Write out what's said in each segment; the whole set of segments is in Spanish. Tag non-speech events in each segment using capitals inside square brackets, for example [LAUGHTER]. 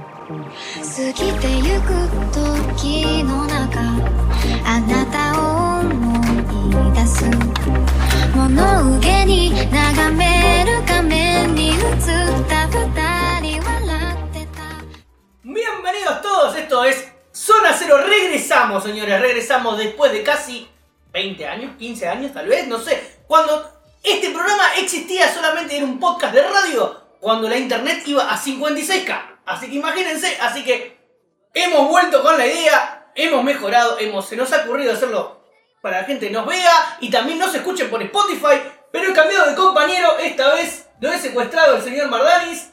過ぎてゆく時の中あなたを思い出す物憂げに眺める画面に映った二人笑ってた Bienvenidos todos, esto es Zona Cero. Regresamos, señores, regresamos después de casi 20 años, 15 años tal vez, no sé. Cuando este programa existía solamente en un podcast de radio, cuando la internet iba a 56k. Así que imagínense, así que hemos vuelto con la idea, hemos mejorado, hemos, se nos ha ocurrido hacerlo para que la gente nos vea y también nos escuche por Spotify. Pero he cambiado de compañero, esta vez lo he secuestrado el señor Mardanis.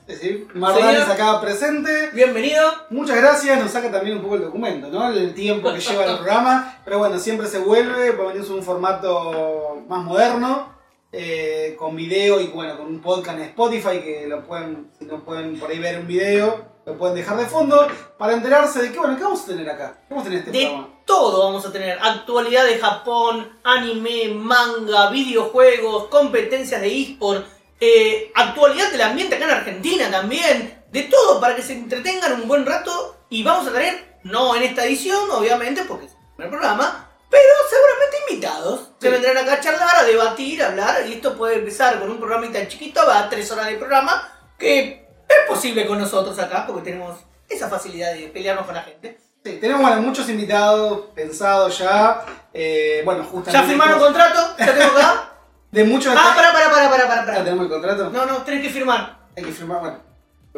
Mardanes Señor. acá presente. Bienvenido. Muchas gracias, nos saca también un poco el documento, ¿no? El tiempo que lleva el [LAUGHS] programa. Pero bueno, siempre se vuelve, venimos en un formato más moderno, eh, con video y bueno, con un podcast en Spotify que lo pueden, si no pueden por ahí ver un video, lo pueden dejar de fondo para enterarse de que, bueno, ¿qué vamos a tener acá? ¿Qué vamos a tener en este De programa? todo vamos a tener. Actualidad de Japón, anime, manga, videojuegos, competencias de eSport, eh, actualidad del ambiente acá en Argentina también. De todo para que se entretengan un buen rato. Y vamos a tener, no en esta edición, obviamente, porque es el primer programa, pero seguramente invitados. Se Sí. vendrán acá a charlar, a debatir, a hablar. Y esto puede empezar con un programita chiquito, va a tres horas de programa, que es posible con nosotros acá, porque tenemos esa facilidad de pelearnos con la gente. Sí, tenemos bueno, muchos invitados pensados ya. eh, bueno, justamente. ¿Ya firmaron contrato? ¿Ya tengo acá? [LAUGHS] De muchos. Ah, para, para, para, para, para, ¿Ya tenemos el contrato? No, no, tenés que firmar. Hay que firmar, bueno,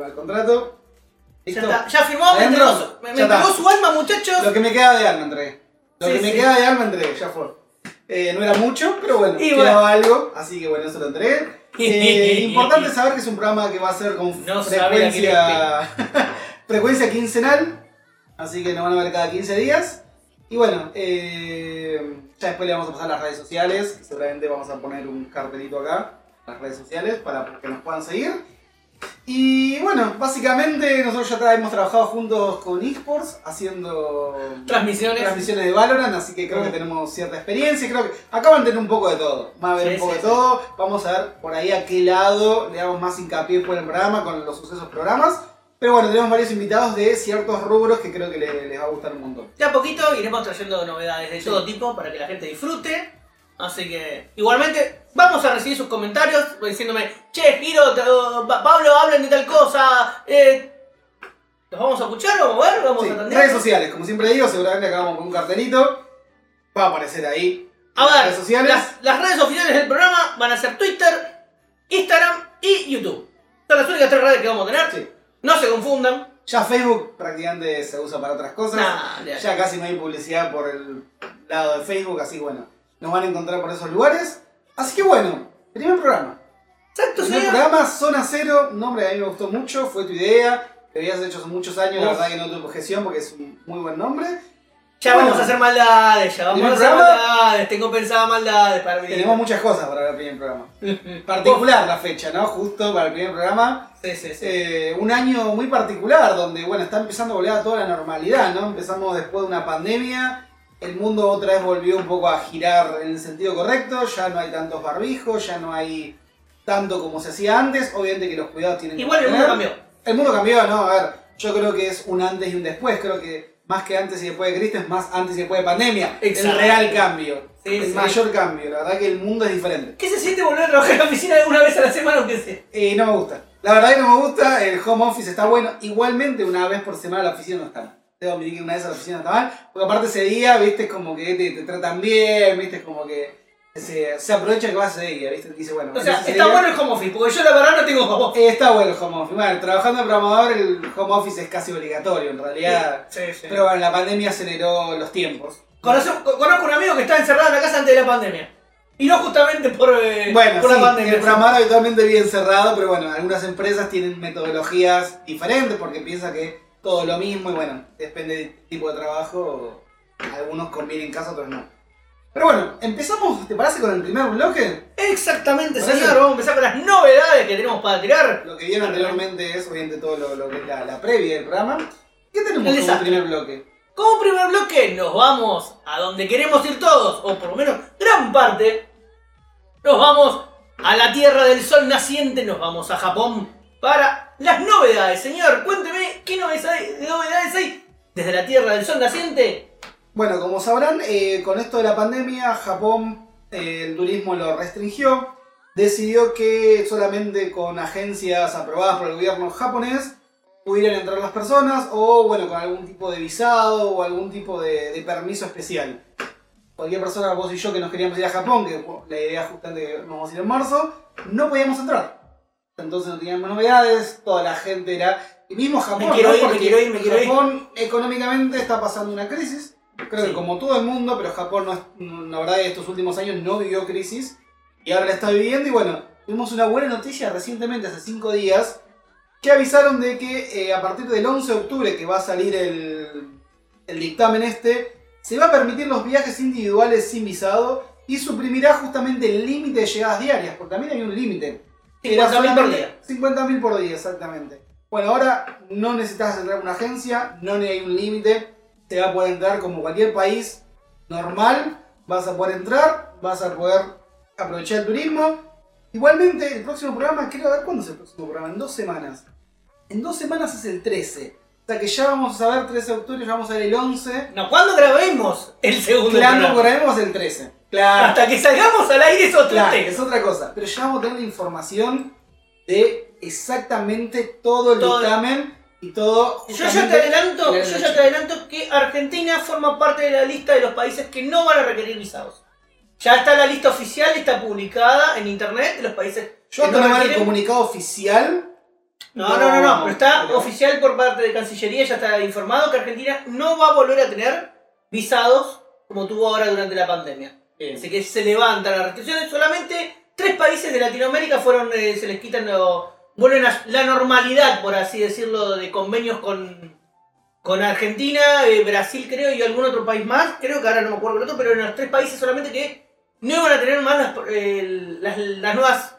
el contrato. Ya, ¿Listo? está. ya firmó, me ¿Adentro? entregó, su, me, Ya entregó su alma, muchachos. Lo que me queda de alma entregué. Lo Sí, que me queda de alma entregué, ya fue. Eh, no era mucho, pero bueno, Y quedaba algo, así que bueno, eso lo entregué. Eh, [LAUGHS] importante saber que es un programa que va a ser con No frecuencia, [LAUGHS] frecuencia quincenal, así que nos van a ver cada 15 días. Y bueno, eh, ya después le vamos a pasar las redes sociales, que seguramente vamos a poner un cartelito acá, las redes sociales, para que nos puedan seguir. Y bueno, básicamente nosotros ya hemos trabajado juntos con eSports, haciendo Transmisiones. transmisiones de Valorant, así que creo que tenemos cierta experiencia. Creo que acá van a tener un poco de todo. Va a Sí, un poco sí, de sí. todo. Vamos a ver por ahí a qué lado le damos más hincapié por el programa con los sucesos programas. Pero bueno, tenemos varios invitados de ciertos rubros que creo que le- les va a gustar un montón. De a poquito iremos trayendo novedades de todo tipo para que la gente disfrute. Así que, igualmente, vamos a recibir sus comentarios diciéndome, che, Giro, Pablo, hablen de tal cosa. Eh, ¿Los vamos a escuchar? ¿Vamos a ver? ¿Vamos Sí, a atender? redes sociales, como siempre digo, seguramente acá vamos con un cartelito. Va a aparecer ahí. A ver, redes sociales. las, las redes oficiales del programa van a ser Twitter, Instagram y YouTube. Son las únicas tres redes que vamos a tener. Sí. No se confundan. Ya Facebook prácticamente se usa para otras cosas. Nah, ya- Ya casi no hay publicidad por el lado de Facebook, así bueno, nos van a encontrar por esos lugares. Así que bueno, primer programa. Exacto, Primer señor. programa, Zona Cero, nombre a mí me gustó mucho, fue tu idea, lo habías hecho hace muchos años, la verdad que no tuve objeción porque es un muy buen nombre. Ya Bueno. vamos a hacer maldades, ya vamos a hacer maldades. Tengo pensado maldades para el Tenemos muchas cosas para el primer programa. [LAUGHS] Particular la fecha, ¿no? Justo para el primer programa. Sí, sí, sí. Eh, un año muy particular donde, bueno, está empezando a volver a toda la normalidad, ¿no? Empezamos después de una pandemia, el mundo otra vez volvió un poco a girar en el sentido correcto, ya no hay tantos barbijos, ya no hay tanto como se hacía antes, obviamente que los cuidados tienen Igual que el mundo cambió. El mundo cambió, ¿no? A ver, yo creo que es un antes y un después, creo que más que antes y después de Cristo es más antes y después de pandemia. Exacto. El real cambio, Sí, el sí. mayor cambio, la verdad que el mundo es diferente. ¿Qué se siente volver a trabajar en la oficina una vez a la semana aunque sea? Eh, no me gusta. La verdad que no me gusta, el home office está bueno. Igualmente, una vez por semana la oficina no está mal. Debo admitir que una vez a la oficina está mal. Porque aparte ese día, viste, como que te, te tratan bien, viste, como que se, se aprovecha que vas ese día, viste. Dice, bueno, O sea, está día- bueno el home office, porque yo la verdad no tengo home office. Eh, está bueno el home office. Bueno, trabajando de programador, el home office es casi obligatorio en realidad. Sí, sí. Pero bueno, la pandemia aceleró los tiempos. Conozco, conozco un amigo que estaba encerrado en la casa antes de la pandemia. Y no justamente por, eh, Bueno, por sí, la pandemia. el programador habitualmente bien cerrado, pero bueno, algunas empresas tienen metodologías diferentes porque piensa que todo lo mismo y bueno, depende del tipo de trabajo, algunos convienen en casa, otros no. Pero bueno, empezamos, ¿te parece con el primer bloque? Exactamente, eso- señor. Vamos a empezar con las novedades que tenemos para tirar. Lo que vieron anteriormente es obviamente todo lo, lo que es la, la previa del programa. ¿Qué tenemos El como desastre. primer bloque? Como primer bloque, nos vamos a donde queremos ir todos, o por lo menos gran parte. Nos vamos a la tierra del sol naciente, nos vamos a Japón para las novedades. Señor, cuénteme qué novedades hay, novedades hay desde la Tierra del Sol naciente. Bueno, como sabrán, eh, con esto de la pandemia, Japón eh, el turismo lo restringió. Decidió que solamente con agencias aprobadas por el gobierno japonés pudieran entrar las personas o, bueno, con algún tipo de visado o algún tipo de, de permiso especial. Cualquier persona, vos y yo, que nos queríamos ir a Japón, que la idea justamente que nos vamos a ir en marzo, no podíamos entrar. Entonces no teníamos novedades, toda la gente era... Y mismo Japón, Me quiero ¿no? ir, me Porque quiero ir, me quiero ir. Japón económicamente está pasando una crisis. Creo Sí. que como todo el mundo, pero Japón, no la verdad, estos últimos años no vivió crisis. Y ahora la está viviendo. Y bueno, tuvimos una buena noticia recientemente, hace 5 días, que avisaron de que eh, a partir del 11 de octubre, que va a salir el, el dictamen este, se va a permitir los viajes individuales sin visado y suprimirá justamente el límite de llegadas diarias, porque también hay un límite. Era 50.000 por día. 50.000 por día, exactamente. Bueno, ahora no necesitas entrar a una agencia, no hay un límite, te va a poder entrar como cualquier país normal, vas a poder entrar, vas a poder aprovechar el turismo. Igualmente, el próximo programa, quiero ver cuándo es el próximo programa, en dos semanas. En dos semanas es el 13. O sea que ya vamos a saber 13 de octubre, ya vamos a ver el 11. No, ¿cuándo grabemos el segundo Claro, grabemos el 13. Claro. Hasta que salgamos al aire es otro Claro, tema. es otra cosa. Pero ya vamos a tener la información de exactamente todo el Todo. dictamen y todo. Yo ya te adelanto, la yo ya te adelanto que Argentina forma parte de la lista de los países que no van a requerir visados. Ya está la lista oficial, está publicada en internet de los países Yo hasta no ver el requieren- comunicado oficial. No, no, no, no, pero está pero- oficial por parte de Cancillería, ya está informado que Argentina no va a volver a tener visados como tuvo ahora durante la pandemia. Así que se levantan las restricciones, solamente tres países de Latinoamérica fueron, eh, se les quitan vuelven a la normalidad, por así decirlo, de convenios con, con Argentina, eh, Brasil creo y algún otro país más, creo que ahora no me acuerdo el otro, pero en los tres países solamente que no iban a tener más las, las, nuevas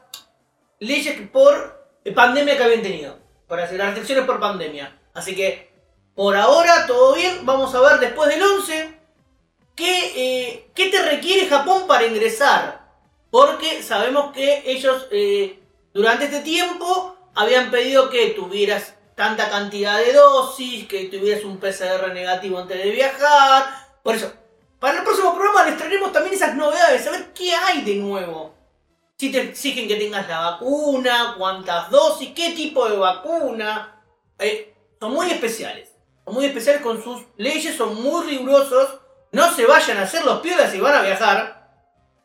leyes por eh, pandemia que habían tenido, por hacer las restricciones por pandemia. Así que por ahora todo bien, vamos a ver después del 11 qué, eh, qué te requiere Japón para ingresar. Porque sabemos que ellos eh, durante este tiempo habían pedido que tuvieras tanta cantidad de dosis, que tuvieras un PCR negativo antes de viajar. Por eso, para el próximo programa les traeremos también esas novedades, a ver qué hay de nuevo. Si te exigen que tengas la vacuna, cuántas dosis, qué tipo de vacuna. Eh, son muy especiales. Son muy especiales con sus leyes, son muy rigurosos. No se vayan a hacer los piolas si van a viajar.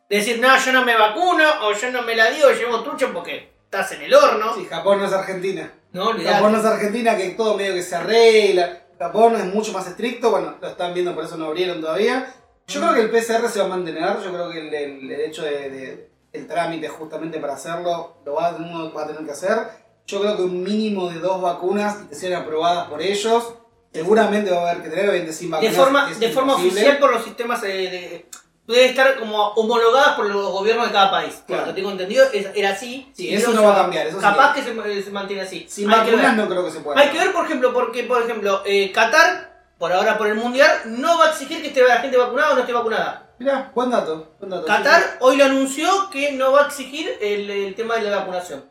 Decir, no, yo no me vacuno, o yo no me la digo, llevo trucha porque estás en el horno. Sí, Japón no es Argentina. No, olvidate. Japón no es Argentina, que todo medio que se arregla. Japón es mucho más estricto, bueno, lo están viendo, por eso no abrieron todavía. Yo creo que el PCR se va a mantener, yo creo que el, el- el hecho de, de- el trámite justamente para hacerlo, lo va, uno va a tener que hacer. Yo creo que un mínimo de dos vacunas y que sean aprobadas por ellos, seguramente va a haber que tener 25 de vacunas. forma, es de forma oficial por los sistemas eh, de, debe estar como homologadas por los gobiernos de cada país. Por Claro. lo que tengo entendido, es- era así. Sí, eso no va a cambiar, eso sí Capaz que se, se mantiene así. Sin Hay que vacunas ver. no creo que se pueda. Hay que ver, por ejemplo, porque, por ejemplo, eh, Qatar, por ahora por el Mundial, no va a exigir que esté la gente vacunada o no esté vacunada. Mirá, buen dato. Buen dato. Qatar hoy lo anunció que no va a exigir el, el tema de la vacunación.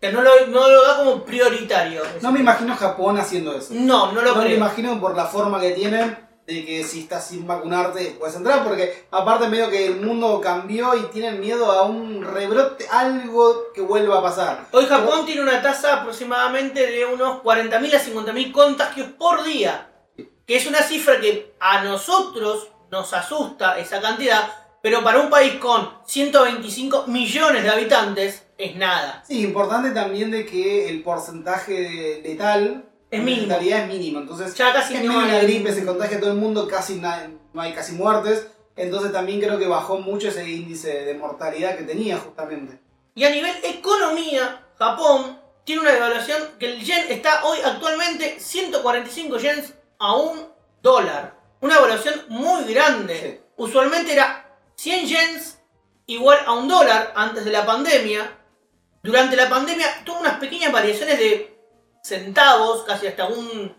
Que no lo, no lo da como prioritario. No me imagino Japón haciendo eso. No, no lo No me creo. imagino por la forma que tienen de que si estás sin vacunarte puedes entrar, porque aparte medio que el mundo cambió y tienen miedo a un rebrote, algo que vuelva a pasar. Hoy Japón tiene una tasa aproximadamente de unos 40.000 a 50.000 contagios por día. Que es una cifra que a nosotros nos asusta esa cantidad, pero para un país con 125 millones de habitantes es nada. Sí, importante también de que el porcentaje de letal Es mínimo. es mínimo. Entonces, Ya casi es no hay- gripe, se contagia a todo el mundo, casi no hay casi muertes. Entonces también creo que bajó mucho ese índice de mortalidad que tenía justamente. Y a nivel economía, Japón tiene una devaluación que el yen está hoy actualmente 145 yens a un dólar. Una devaluación muy grande. Sí. Usualmente era 100 yens igual a un dólar antes de la pandemia. Durante la pandemia tuvo unas pequeñas variaciones de centavos, casi hasta un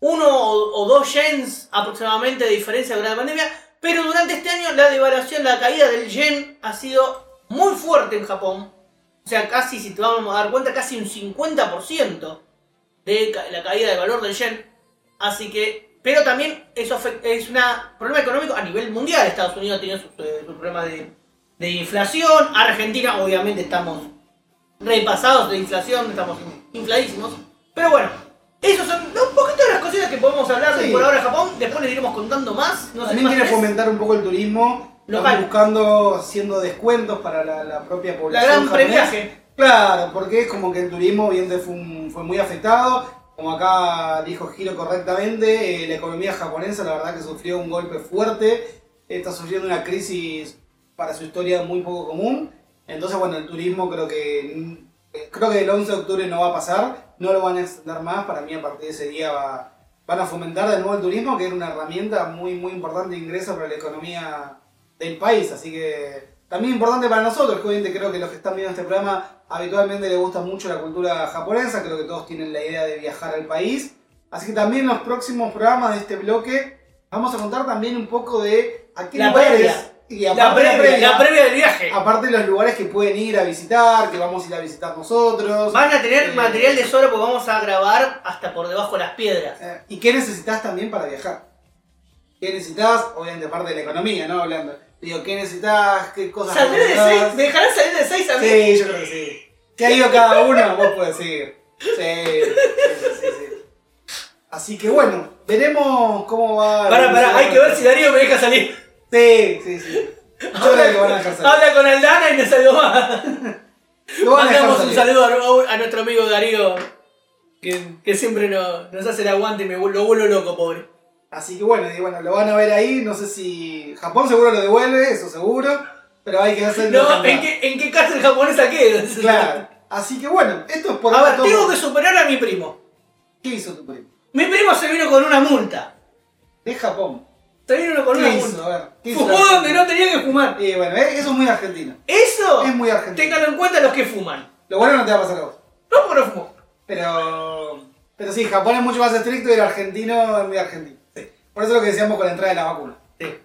1 o 2 yens aproximadamente de diferencia durante la pandemia. Pero durante este año la devaluación, la caída del yen ha sido muy fuerte en Japón. O sea, casi, si te vamos a dar cuenta, casi un 50% de la caída del valor del yen. Así que, pero también eso es un problema económico a nivel mundial. Estados Unidos tiene sus, eh, sus problemas de inflación. Argentina, obviamente, estamos repasados de inflación, estamos infladísimos. Pero bueno, esos son un poquito de las cositas que podemos hablar de Sí. por ahora de Japón. Después les iremos contando más. No También quiere fomentar un poco el turismo, Local. buscando haciendo descuentos para la, la propia La población. gran japonesa. previaje. Claro, porque es como que el turismo fue, un- fue muy afectado. Como acá dijo Giro correctamente, eh, la economía japonesa la verdad que sufrió un golpe fuerte. Está sufriendo una crisis para su historia muy poco común. Entonces, bueno, el turismo creo que eh, creo que el 11 de octubre no va a pasar, no lo van a extender más. Para mí, a partir de ese día va- van a fomentar de nuevo el turismo, que es una herramienta muy, muy importante de ingreso para la economía del país. Así que también importante para nosotros, que obviamente creo que los que están viendo este programa habitualmente les gusta mucho la cultura japonesa, creo que todos tienen la idea de viajar al país. Así que también en los próximos programas de este bloque vamos a contar también un poco de a qué La lugares previa. Y La aparte previa, previa, la previa del viaje. aparte de los lugares que pueden ir a visitar, que vamos a ir a visitar nosotros. Van a tener Eh, material de sobra porque vamos a grabar hasta por debajo de las piedras. Eh, ¿Y qué necesitas también para viajar? ¿Qué necesitas? Obviamente parte de la economía, ¿no? Hablando. Digo, ¿qué necesitas? ¿Qué cosas ¿Saldré de? 6? ¿Me dejarán salir de 6 a mí? Sí, yo creo que sí. ¿Qué ha ido cada uno? Vos podés ir. Sí, sí, sí, sí, sí. Así que bueno, veremos cómo va. Pará, pará, hay que ver si Darío me deja salir. Sí, sí, sí. Yo creo que van a dejar salir. Habla con Aldana y no salió más. Lo van a dejar Mandamos un salir. saludo a, a nuestro amigo Darío, que, que siempre nos, nos hace el aguante y me lo vuelvo loco, pobre. Así que bueno, y bueno, lo van a ver ahí. No sé si. Japón seguro lo devuelve, eso seguro. Pero hay que hacer. No, ¿en qué, ¿en qué cárcel japonesa quedo? Claro. Así que bueno, esto es por A ahora ver, todo. tengo que superar a mi primo. ¿Qué hizo tu primo? Mi primo se vino con una multa. De Japón. Vino con una ¿Qué hizo? multa. A ver. ¿qué hizo Fumó la donde no tenía que fumar. Y bueno, eh, eso es muy argentino. Eso, Es muy argentino. ténganlo en cuenta los que fuman. Lo bueno no te va a pasar a vos. No porque no fumó. Pero. Pero sí, Japón es mucho más estricto y el argentino es muy argentino. Por eso es lo que decíamos con la entrada de la vacuna. Sí.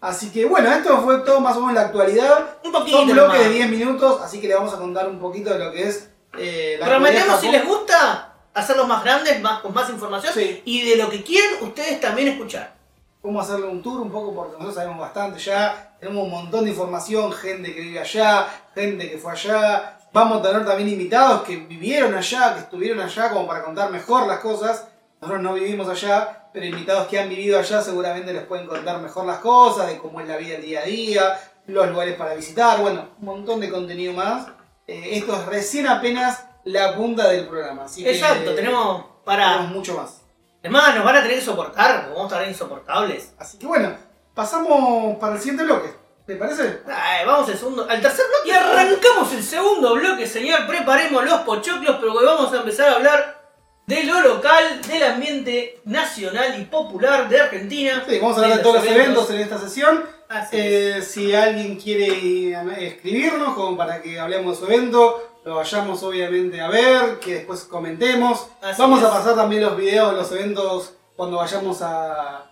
Así que bueno, esto fue todo más o menos la actualidad. Un poquito Son bloques nomás. de 10 minutos, así que le vamos a contar un poquito de lo que es eh, la Prometemos, actualidad si de les Japón. gusta, hacerlos más grandes, más, con más información. Sí. Y de lo que quieren, ustedes también escuchar. Vamos a hacerle un tour un poco porque nosotros sabemos bastante ya. Tenemos un montón de información, gente que vive allá, gente que fue allá. Vamos a tener también invitados que vivieron allá, que estuvieron allá como para contar mejor las cosas. Nosotros no vivimos allá, pero invitados que han vivido allá seguramente les pueden contar mejor las cosas, de cómo es la vida el día a día, los lugares para visitar, bueno, un montón de contenido más. Eh, esto es recién apenas la punta del programa. Así que, Exacto, tenemos para. tenemos mucho más. Es más, nos van a tener que soportar, porque vamos a estar insoportables. Así que bueno, pasamos para el siguiente bloque. ¿Te parece? Ay, vamos al segundo, al tercer bloque y arrancamos el segundo bloque, señor. Preparemos los pochoclos, pero hoy vamos a empezar a hablar de lo local, del ambiente nacional y popular de Argentina. Sí, vamos a hablar de todos los eventos en esta sesión. Así es. Eh, si alguien quiere escribirnos como para que hablemos de su evento, lo vayamos obviamente a ver, que después comentemos. Así vamos es. a pasar también los videos de los eventos cuando vayamos a,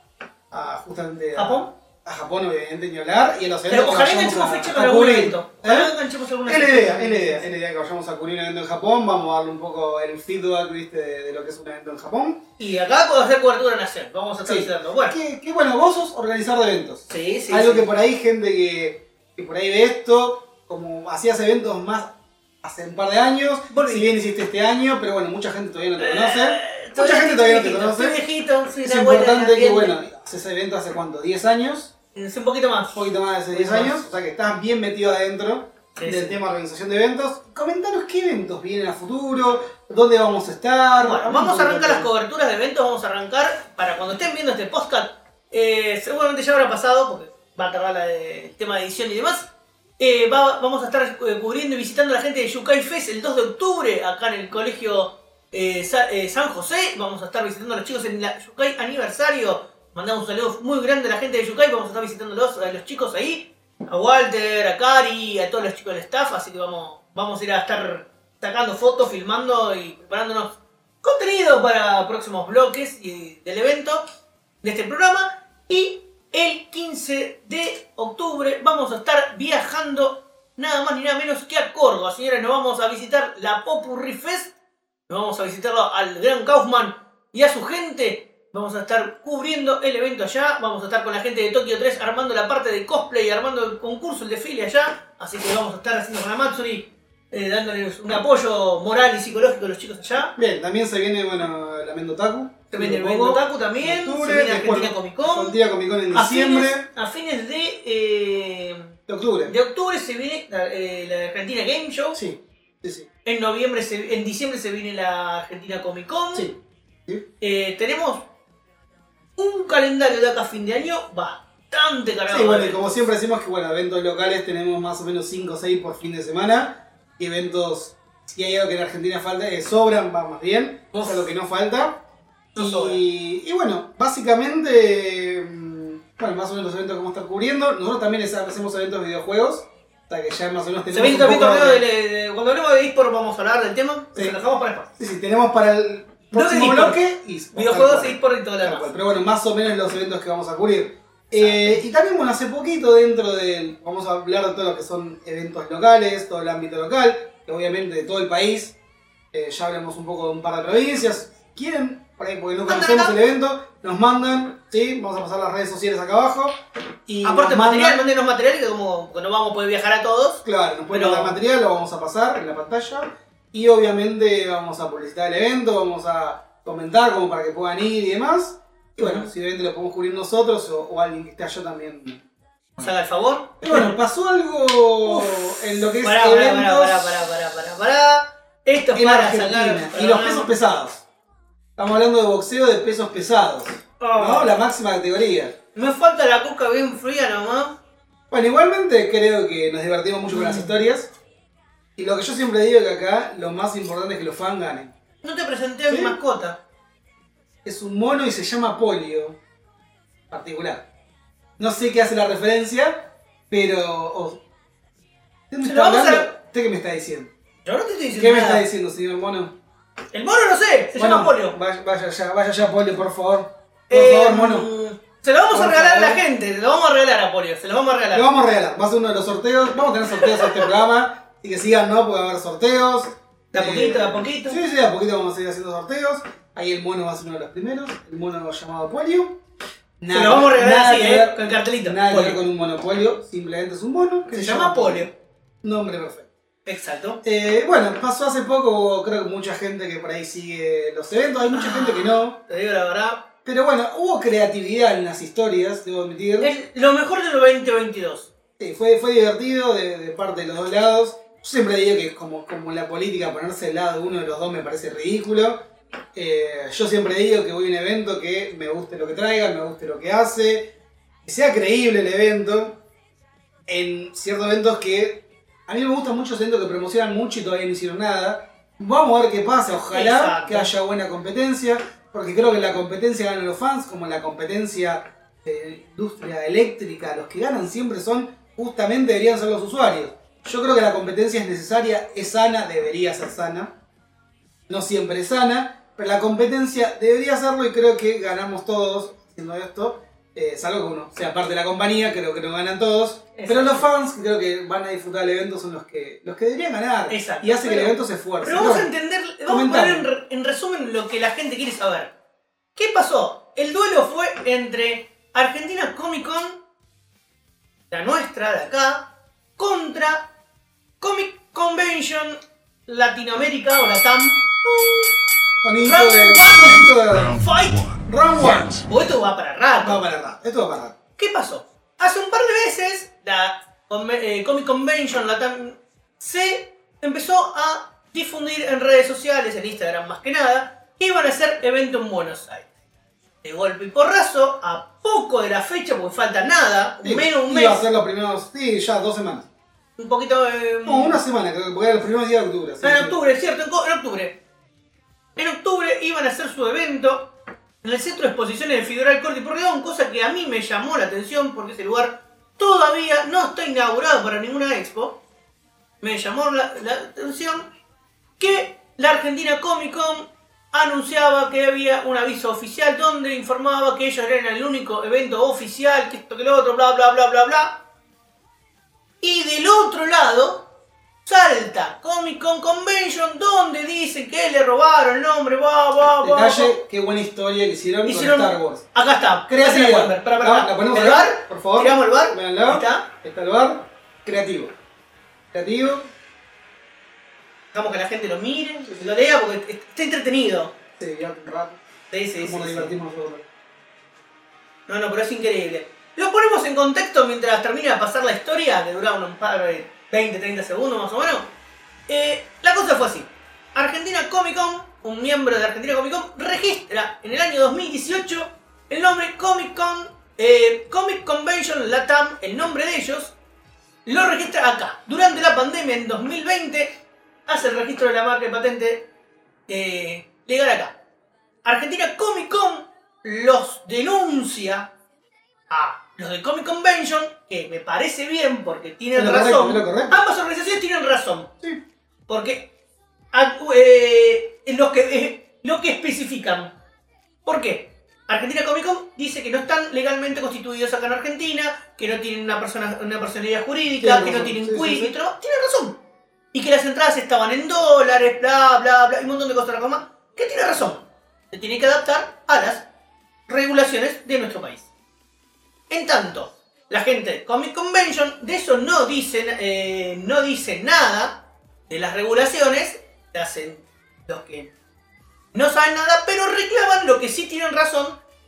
a justamente a ¿Japón? A Japón, obviamente, ni hablar. Y en los Pero eventos que ojalá enganchemos a- fecha a con algún evento. ¿Eh? Ojalá enganchemos alguna Es la idea, es la idea, es la idea que vayamos a cubrir un evento en Japón, vamos a darle un poco el feedback, viste, de, de lo que es un evento en Japón. Y acá puedo hacer cobertura nacional. Vamos a estar Sí. visitando. Bueno, Que, que bueno, vos sos organizador de eventos. sí, sí. Algo sí. que por ahí, gente que, que por ahí ve esto, como hacías eventos más hace un par de años, si bien hiciste este año, pero bueno, mucha gente todavía no te conoce. Eh, Mucha estoy- gente todavía no te conoce. Estoy viejito, soy Es importante que, en bueno, haces evento hace cuánto, 10 años, Es un poquito más. un poquito más de 10 Más. años, o sea que estás bien metido adentro del sí. tema de organización de eventos. Comentanos qué eventos vienen a futuro, dónde vamos a estar. Bueno, vamos a arrancar las coberturas de eventos, vamos a arrancar para cuando estén viendo este podcast, eh, seguramente ya habrá pasado, porque va a tardar el tema de edición y demás. Eh, va- vamos a estar eh, cubriendo y visitando a la gente de Yukai Fest el 2 de octubre, acá en el colegio eh, Sa- San José. Vamos a estar visitando a los chicos en la Yukai aniversario. Mandamos un saludo muy grande a la gente de Yukai, vamos a estar visitándolos a los chicos ahí. A Walter, a Cari, a todos los chicos del staff, así que vamos, vamos a ir a estar sacando fotos, filmando y preparándonos contenido para próximos bloques y del evento de este programa. Y el 15 de octubre vamos a estar viajando nada más ni nada menos que a Córdoba. Señores, nos vamos a visitar la Popurri Fest. Nos vamos a visitarlo al Gran Kaufman y a su gente. Vamos a estar cubriendo el evento allá. Vamos a estar con la gente de Tokio 3 armando la parte de cosplay, armando el concurso, el desfile allá. Así que vamos a estar haciendo con la Matsuri, eh, dándoles un apoyo moral y psicológico a los chicos allá. Bien, también se viene, bueno, la Mendotaku. Se viene el. Mendotaku también. En octubre, se viene después Argentina Comic Con. Argentina Comic Con en A diciembre fines, a fines de, eh, de octubre. de octubre se viene la, eh, la Argentina Game Show. Sí, sí, sí. En noviembre, se- en diciembre se viene la Argentina Comic Con. Sí. Sí. Eh, tenemos un calendario de acá a fin de año bastante cargado. Sí, bueno, y como siempre decimos que bueno, eventos locales tenemos más o menos 5 o 6 por fin de semana. Y eventos, si hay algo que en Argentina falta, sobran, va más bien. O sea, lo que no falta. No. Y, y bueno, básicamente, mm, bueno, más o menos los eventos que vamos a estar cubriendo. Nosotros también hacemos eventos de videojuegos. Sea que ya más o menos Se tenemos un poco torneo de- de, de- Cuando hablemos de eSport vamos a hablar del tema. Sí. Se lo dejamos para después. Sí, sí, tenemos para el próximo eSport. bloque y Videojuegos, eSport y todo lo demás. Pero bueno, más o menos los eventos que vamos a cubrir. Eh, y también, bueno, hace poquito dentro del. Vamos a hablar de todo lo que son eventos locales, todo el ámbito local, obviamente de todo el país. Eh, ya hablamos un poco de un par de provincias. ¿Quieren? Por ahí, porque conocemos acá. el evento, nos mandan, ¿sí? Vamos a pasar las redes sociales acá abajo. Y Aparte, nos material, mandan- mándenos material que como que no vamos a poder viajar a todos. Claro, nos pueden Pero- mandar material, lo vamos a pasar en la pantalla. Y obviamente vamos a publicitar el evento, vamos a comentar como para que puedan ir y demás. Y bueno, si obviamente lo podemos cubrir nosotros o, o alguien que esté allá también. Nos haga el favor. Y bueno, pasó algo en lo que es Pará, pará, pará, pará, pará, pará, pará, pará. Esto es en para Argentina. sacar. y los pesos pesados. Estamos hablando de boxeo de pesos pesados. Oh, ¿no? La máxima categoría. Me falta la coca bien fría nomás. Bueno, igualmente creo que nos divertimos mucho con las historias. Y lo que yo siempre digo que acá lo más importante es que los fans ganen. No te presenté a mi ¿Sí? mascota. es un mono y se llama Polio. Particular. No sé qué hace la referencia, pero. oh. ¿Usted me Se está lo vamos a- hablando? ¿Usted qué me está diciendo? Yo no te estoy diciendo ¿Qué me nada. está diciendo, señor mono? El mono no sé, se llama Polio. Vaya, vaya allá, vaya allá, Polio, por favor. Por Eh, favor, mono. Se lo vamos Por a regalar a la favor. gente, se lo vamos a regalar a Polio, se lo vamos a regalar. Lo vamos a regalar. Va a ser uno de los sorteos. Vamos a tener sorteos en este programa. Así que sigan, ¿no? Porque va a haber sorteos. De a Eh, poquito, de a poquito. Sí, sí, de a poquito vamos a seguir haciendo sorteos. Ahí el mono va a ser uno de los primeros. El mono llamado Polio. se lo vamos a regalar nada así, que eh, ver- con el cartelito. Nada que Polio. ver con un monopolio, simplemente es un mono que Se llama Polio. Nombre perfecto. Exacto. Eh, bueno, pasó hace poco, creo que mucha gente que por ahí sigue los eventos, hay mucha gente que no. Te digo la verdad. Pero bueno, hubo creatividad en las historias, debo admitir. Es lo mejor del 2022. Sí, fue, fue divertido de, de parte de los dos lados. Yo siempre digo que como, como en la política ponerse del lado de uno de los dos me parece ridículo. Eh, yo siempre digo que voy a un evento que me guste lo que traigan, me guste lo que hace, que sea creíble el evento. En ciertos eventos que a mí me gustan mucho los eventos que promocionan mucho y todavía no hicieron nada. Vamos a ver qué pasa, ojalá Exacto. que haya buena competencia, porque creo que la competencia ganan los fans, como la competencia de industria eléctrica, los que ganan siempre son, justamente deberían ser los usuarios. Yo creo que la competencia es necesaria, es sana, debería ser sana. No siempre es sana, pero la competencia debería serlo y creo que ganamos todos haciendo esto. Eh, salvo que uno sea parte de la compañía, creo que no ganan todos. Pero los fans que creo que van a disfrutar del evento son los que, los que deberían ganar. Exacto. Y hace que el evento se esfuerce. Pero vamos a entender, vamos a poner en, resumen lo que la gente quiere saber. ¿Qué pasó? El duelo fue entre Argentina Comic Con, la nuestra de acá, contra Comic Convention Latinoamérica o one. sonidito de- Fight. Round one. O esto va para rato. Va para rato. Esto va para rato. ¿Qué pasó? Hace un par de veces la eh, Comic Convention Latam se empezó a difundir en redes sociales, en Instagram más que nada, que iban a hacer evento en Buenos Aires. De golpe y porrazo, a poco de la fecha, porque falta nada, Sí, menos un mes, Iba a ser los primeros. Sí, ya dos semanas. un poquito de... No, una semana, creo que porque era los primeros días de octubre. sí, Ah, en sí. octubre, cierto, en en octubre. En octubre iban a hacer su evento en el Centro de Exposiciones de Figueroa Corte y Porredón, cosa que a mí me llamó la atención porque ese lugar todavía no está inaugurado para ninguna expo. Me llamó la, la atención que la Argentina Comic Con anunciaba que había un aviso oficial donde informaba que ellos eran el único evento oficial, que esto que lo otro, bla bla bla bla bla. Y del otro lado, salta Comic Con Convention, donde dicen que le robaron el nombre, va, va, va. Detalle, qué buena historia que hicieron, Hicieron- con Star Wars. Acá está. La. Pará, pará, Ah, pará. ¿la ponemos ¿El bar? Por favor. Tiramos el bar. Ahí está. Está el bar. Creativo. Creativo. Dejamos que la gente lo mire, lo lea, porque está entretenido. Sí, ya un rato. Sí, sí, sí, ¿Cómo nos sí. divertimos nosotros? No, no, pero es increíble. Lo ponemos en contexto mientras termina de pasar la historia, que dura un par de 20, 30 segundos más o menos. Eh, la cosa fue así. Argentina Comic Con, un miembro de Argentina Comic Con, registra en el año 2018 el nombre Comic Con, eh, Comic Convention Latam, el nombre de ellos, lo registra acá. Durante la pandemia en 2020, hace el registro de la marca de patente eh, legal acá. Argentina Comic Con los denuncia a los de Comic Convention, que me parece bien porque tienen lo razón. lo. Ambas organizaciones tienen razón. Sí. Porque a- eh, lo, que, eh, lo que especifican. ¿Por qué? Argentina Comic Con dice que no están legalmente constituidos acá en Argentina, que no tienen una, persona, una personalidad jurídica, que no tienen sí, sí, sí. Tienen razón. Y que las entradas estaban en dólares, bla, bla, bla, y un montón de cosas más. Que tiene razón. Se tiene que adaptar a las regulaciones de nuestro país. En tanto, la gente de Comic Convention de eso no dicen, eh, no dice nada de las regulaciones, hacen los que no saben nada, pero reclaman lo que sí tienen razón,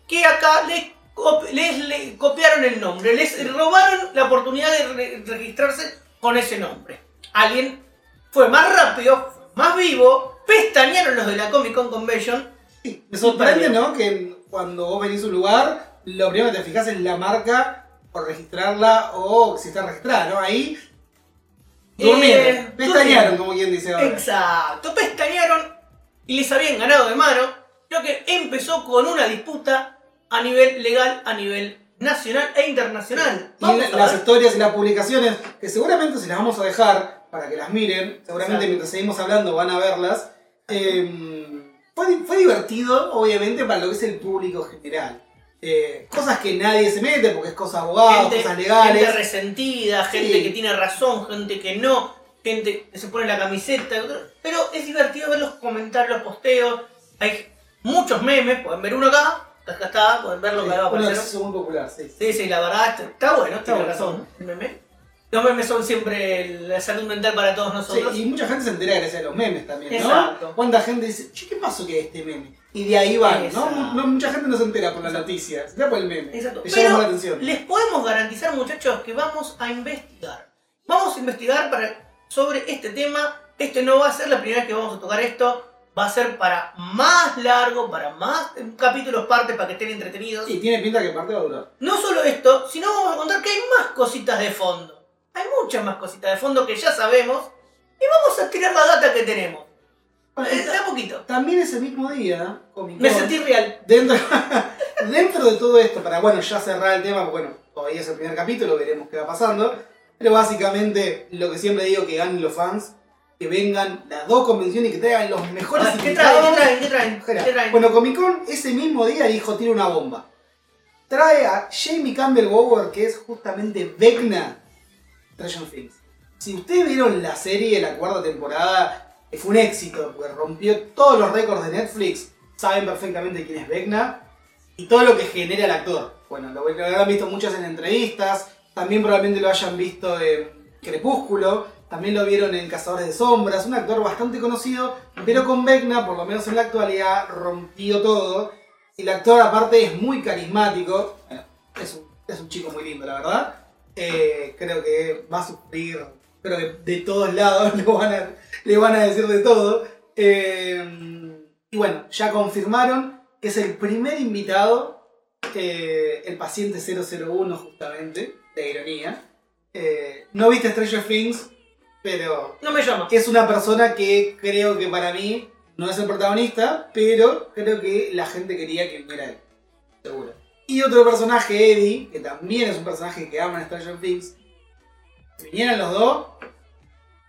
que acá les, cop- les, le- copiaron el nombre, les robaron la oportunidad de re- registrarse con ese nombre. Alguien fue más rápido, fue más vivo, pestañaron los de la Comic Con Convention. Sí, Me sorprende. ¿no? Que cuando vos venís a un lugar, lo primero que te fijas es la marca por registrarla o si está registrada, ¿no? Ahí durmieron, Eh, pestañearon, durmieron. como quien dice ahora. Exacto, pestañaron y les habían ganado de mano. Lo que empezó con una disputa a nivel legal, a nivel nacional e internacional. Y Vamos a las historias y las publicaciones, que seguramente se las vamos a dejar para que las miren, seguramente Exacto. mientras seguimos hablando van a verlas. Eh, fue, fue divertido, obviamente, para lo que es el público general. Eh, cosas que nadie se mete porque es cosas abogados, gente, cosas legales. gente resentida, gente Sí. que tiene razón, gente que no, gente que se pone la camiseta. Pero es divertido ver los comentarios, los posteos. Hay muchos memes, pueden ver uno acá, acá está, pueden ver lo que va a aparecer. acceso muy popular, sí. Sí, sí, la verdad está, está bueno, Está tiene bueno. razón. El meme. Los memes son siempre la salud mental para todos nosotros. Sí, y mucha gente se entera gracias a los memes también, ¿no? Exacto. ¿Cuánta gente dice, che, ¿qué pasó que este meme? Y de ahí van, ¿no? No, Mucha gente no se entera por la noticia, se entera por el meme. Exacto. Le Pero la atención. les podemos garantizar, muchachos, que vamos a investigar. Vamos a investigar para, sobre este tema. Este no va a ser la primera vez que vamos a tocar esto. Va a ser para más largo, para más capítulos partes, para que estén entretenidos. Y tiene pinta que parte va a durar. No solo esto, sino vamos a contar que hay más cositas de fondo. Hay muchas más cositas de fondo que ya sabemos. Y vamos a tirar la data que tenemos. Eh, De a poquito. También ese mismo día, Comic Me sentí real. dentro, [LAUGHS] dentro de todo esto, para bueno, ya cerrar el tema, porque bueno, todavía es el primer capítulo, veremos qué va pasando. Pero básicamente, lo que siempre digo que ganen los fans, que vengan las dos convenciones y que traigan los mejores Ah, ¿Qué traen? ¿Qué traen? ¿Qué traen? Espera, ¿Qué traen? Bueno, Comic Con ese mismo día dijo tiene una bomba. Trae a Jamie Campbell Bower, que es justamente Vecna Stranger Things. Si ustedes vieron la serie, la cuarta temporada, fue un éxito, porque rompió todos los récords de Netflix. Saben perfectamente quién es Vecna y todo lo que genera el actor. Bueno, lo, lo habrán visto muchas en entrevistas, también probablemente lo hayan visto en Crepúsculo, también lo vieron en Cazadores de Sombras, un actor bastante conocido, pero con Vecna, por lo menos en la actualidad, rompió todo. El actor aparte es muy carismático, bueno, es un, es un chico muy lindo, la verdad. Eh, creo que va a sufrir, creo que de todos lados [LAUGHS] le van a, le van a decir de todo. Eh, y bueno, ya confirmaron que es el primer invitado, eh, el paciente 001 justamente, de ironía. No viste Stranger Things, pero No me llama. es una persona que creo que para mí no es el protagonista, pero creo que la gente quería que viniera él. Seguro. Y otro personaje, Eddie, que también es un personaje que ama en Stranger Things. Si vinieran los dos,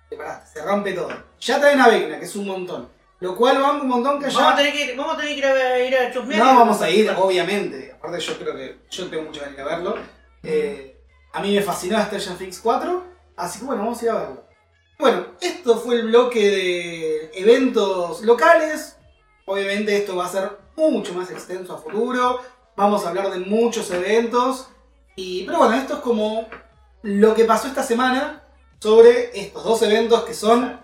se, pará, se rompe todo. Ya traen a Vecna, que es un montón. Lo cual van un montón que Vamos a ya. tener que vamos a, tener que ir a, ir a chusmear. No vamos a ir, obviamente. Aparte, yo creo que yo tengo mucho ganas de verlo. Eh, a mí me fascinó Stranger Things 4 Así que bueno, vamos a ir a verlo. Bueno, esto fue el bloque de eventos locales. Obviamente esto va a ser mucho más extenso a futuro. Vamos a hablar de muchos eventos. Y, pero bueno, esto es como lo que pasó esta semana sobre estos dos eventos que son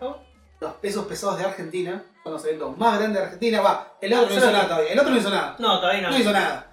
los pesos pesados de Argentina. Son los eventos más grandes de Argentina. Va, el otro no hizo nada todavía. El otro no hizo nada. No, todavía no. No hizo nada.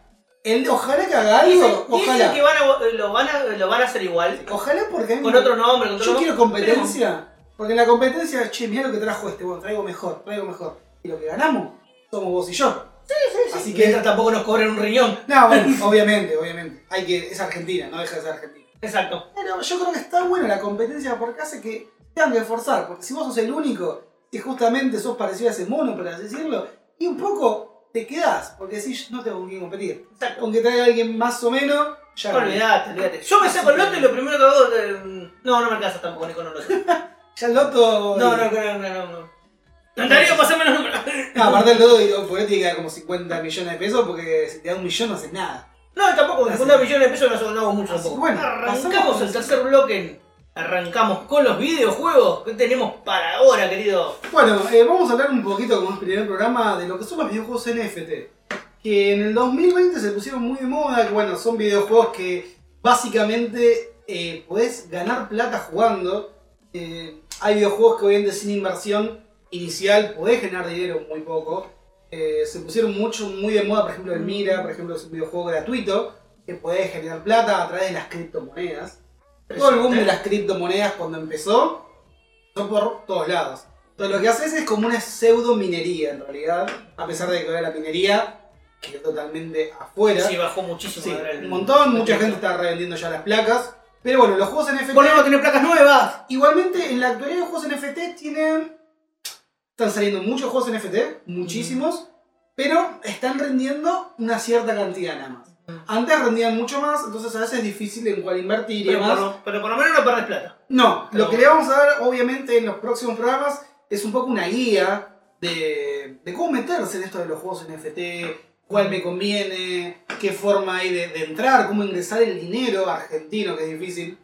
El, ojalá que haga algo. dicen Ojalá. que van a, lo, van a, lo van a hacer igual. Ojalá porque Con otro nombre, con otro Yo nombre. quiero competencia. Porque en la competencia, che, mirá lo que trajo este, bueno, traigo mejor, traigo mejor. Y lo que ganamos somos vos y yo. Así Así que. que tampoco nos cobren un riñón. No, bueno, [LAUGHS] obviamente, obviamente. Hay que. Es Argentina, no deja de ser Argentina. Exacto. Pero yo creo que está buena la competencia porque hace que tengan que esforzar. Porque si vos sos el único, que justamente sos parecido a ese mono, por así decirlo, y un poco te quedás. Porque decís, no tengo con quién competir. Exacto. Aunque traiga a alguien más o menos, ya gané. Olvídate, olvídate. Yo me saco el loto y lo primero que hago. eh, No, no me alcanza tampoco ni con un loto. [LAUGHS] Ya el loto. No, no, no, no, no. no. Darío, pasame los números. No, aparte del loto, digo, por tiene que dar como 50 millones de pesos porque si te da un millón no haces nada. No, tampoco, con millones de pesos no, no hago mucho Así tampoco. bueno, Arrancamos el tercer bloque. Arrancamos con los videojuegos. ¿Qué tenemos para ahora, querido? Bueno, eh, vamos a hablar un poquito, como el primer programa, de lo que son los videojuegos NFT. Que en el 2020 se pusieron muy de moda, que bueno, son videojuegos que básicamente eh, podés ganar plata jugando. Eh, hay videojuegos que obviamente sin inversión inicial podés ganar dinero muy poco. Eh, se pusieron mucho, muy de moda, por ejemplo, el Mira, por ejemplo, es un videojuego gratuito que podés generar plata a través de las criptomonedas. Todo el boom de las criptomonedas cuando empezó, son por todos lados. Entonces lo que haces es como una pseudo minería en realidad, a pesar de que ahora la minería quedó totalmente afuera. Sí, bajó muchísimo. Sí, el- un montón, mucha gente está revendiendo ya las placas. Pero bueno, los juegos NFT. Volvemos a tener placas nuevas. Igualmente, en la actualidad los juegos NFT tienen. Están saliendo muchos juegos NFT, muchísimos, pero están rendiendo una cierta cantidad nada más. Antes rendían mucho más, entonces a veces es difícil en cuál invertir y Pero demás. por, lo- pero por lo menos no perdés plata. No, Pero- lo que le vamos a dar, obviamente, en los próximos programas es un poco una guía de, de cómo meterse en esto de los juegos NFT, cuál me conviene, qué forma hay de, de entrar, cómo ingresar el dinero argentino, que es difícil,